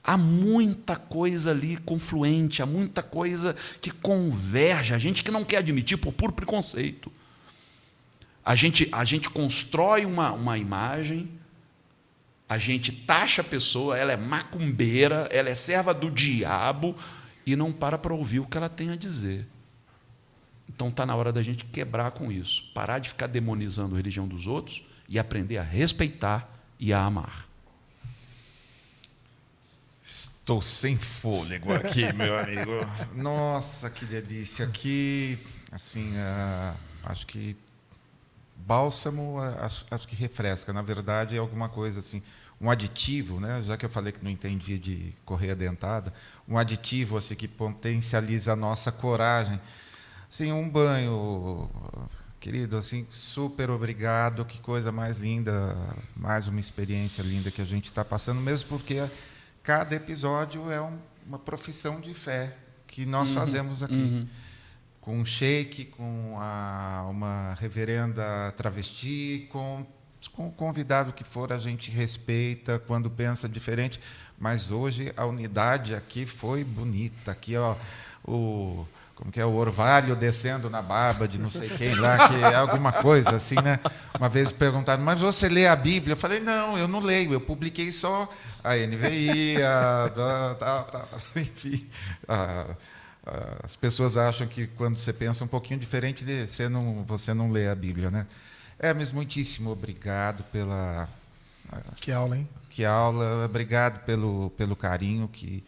Há muita coisa ali confluente, há muita coisa que converge, a gente que não quer admitir por puro preconceito. A gente, a gente constrói uma, uma imagem, a gente taxa a pessoa, ela é macumbeira, ela é serva do diabo, e não para para ouvir o que ela tem a dizer. Então está na hora da gente quebrar com isso, parar de ficar demonizando a religião dos outros e aprender a respeitar e a amar. Estou sem fôlego aqui, meu amigo. Nossa, que delícia! Que, assim, uh, acho que bálsamo, uh, acho, acho, que refresca. Na verdade, é alguma coisa assim, um aditivo, né? Já que eu falei que não entendia de correia dentada, um aditivo assim que potencializa a nossa coragem Sim, um banho, querido, assim, super obrigado, que coisa mais linda, mais uma experiência linda que a gente está passando, mesmo porque cada episódio é um, uma profissão de fé que nós uhum, fazemos aqui. Uhum. Com um shake, com a, uma reverenda travesti, com, com o convidado que for, a gente respeita quando pensa diferente. Mas hoje a unidade aqui foi bonita. Aqui, ó, o como que é o orvalho descendo na barba de não sei quem lá, que é alguma coisa assim, né? Uma vez perguntaram, mas você lê a Bíblia? Eu falei, não, eu não leio, eu publiquei só a NVI, a, tá, tá, enfim. A, a, as pessoas acham que quando você pensa um pouquinho diferente, de, você não, você não lê a Bíblia, né? É, mas muitíssimo obrigado pela... Que aula, hein? Que aula, obrigado pelo, pelo carinho que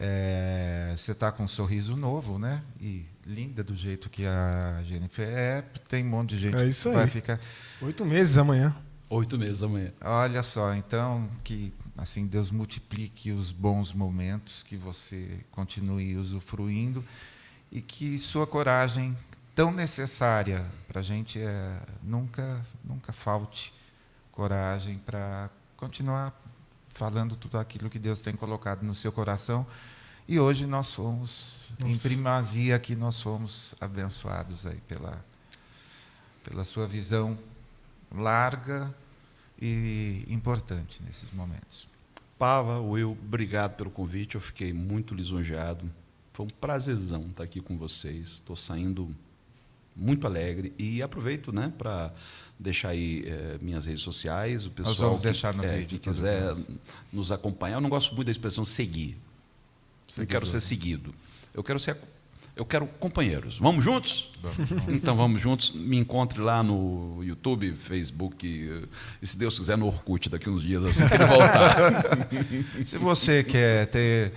é, você está com um sorriso novo, né? E linda do jeito que a Jennifer é. Tem um monte de gente é isso que vai ficar. Oito meses amanhã. Oito meses amanhã. Olha só, então que assim Deus multiplique os bons momentos, que você continue usufruindo e que sua coragem tão necessária para a gente é nunca nunca falte coragem para continuar falando tudo aquilo que Deus tem colocado no seu coração. E hoje nós fomos, Nossa. em primazia aqui, nós fomos abençoados aí pela, pela sua visão larga e importante nesses momentos. Pava, Will, obrigado pelo convite. Eu fiquei muito lisonjeado. Foi um prazerzão estar aqui com vocês. Estou saindo muito alegre e aproveito, né, para deixar aí é, minhas redes sociais, o pessoal Nós vamos que, deixar no é, vídeo, que quiser nos acompanhar. Eu não gosto muito da expressão seguir. Seguidor. Não quero ser seguido. Eu quero ser eu quero companheiros. Vamos juntos? Vamos, vamos. Então vamos juntos. Me encontre lá no YouTube, Facebook, e se Deus quiser no Orkut daqui uns dias assim que ele voltar. se você quer ter,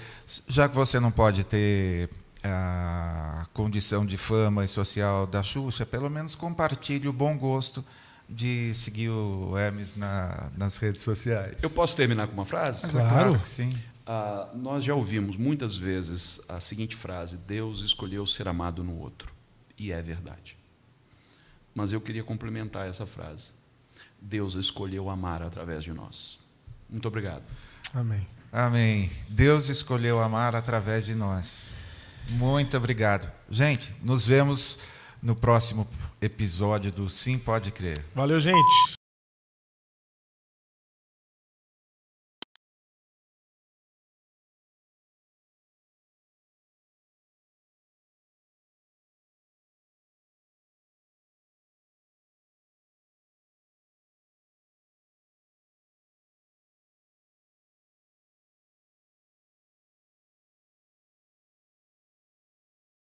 já que você não pode ter a condição de fama e social da Xuxa, pelo menos compartilhe o bom gosto de seguir o Hermes na, nas redes sociais. Eu posso terminar com uma frase? Claro. Claro que sim. Ah, nós já ouvimos muitas vezes a seguinte frase: Deus escolheu ser amado no outro. E é verdade. Mas eu queria complementar essa frase. Deus escolheu amar através de nós. Muito obrigado. Amém. Amém. Deus escolheu amar através de nós. Muito obrigado. Gente, nos vemos no próximo episódio do Sim Pode Crer. Valeu, gente.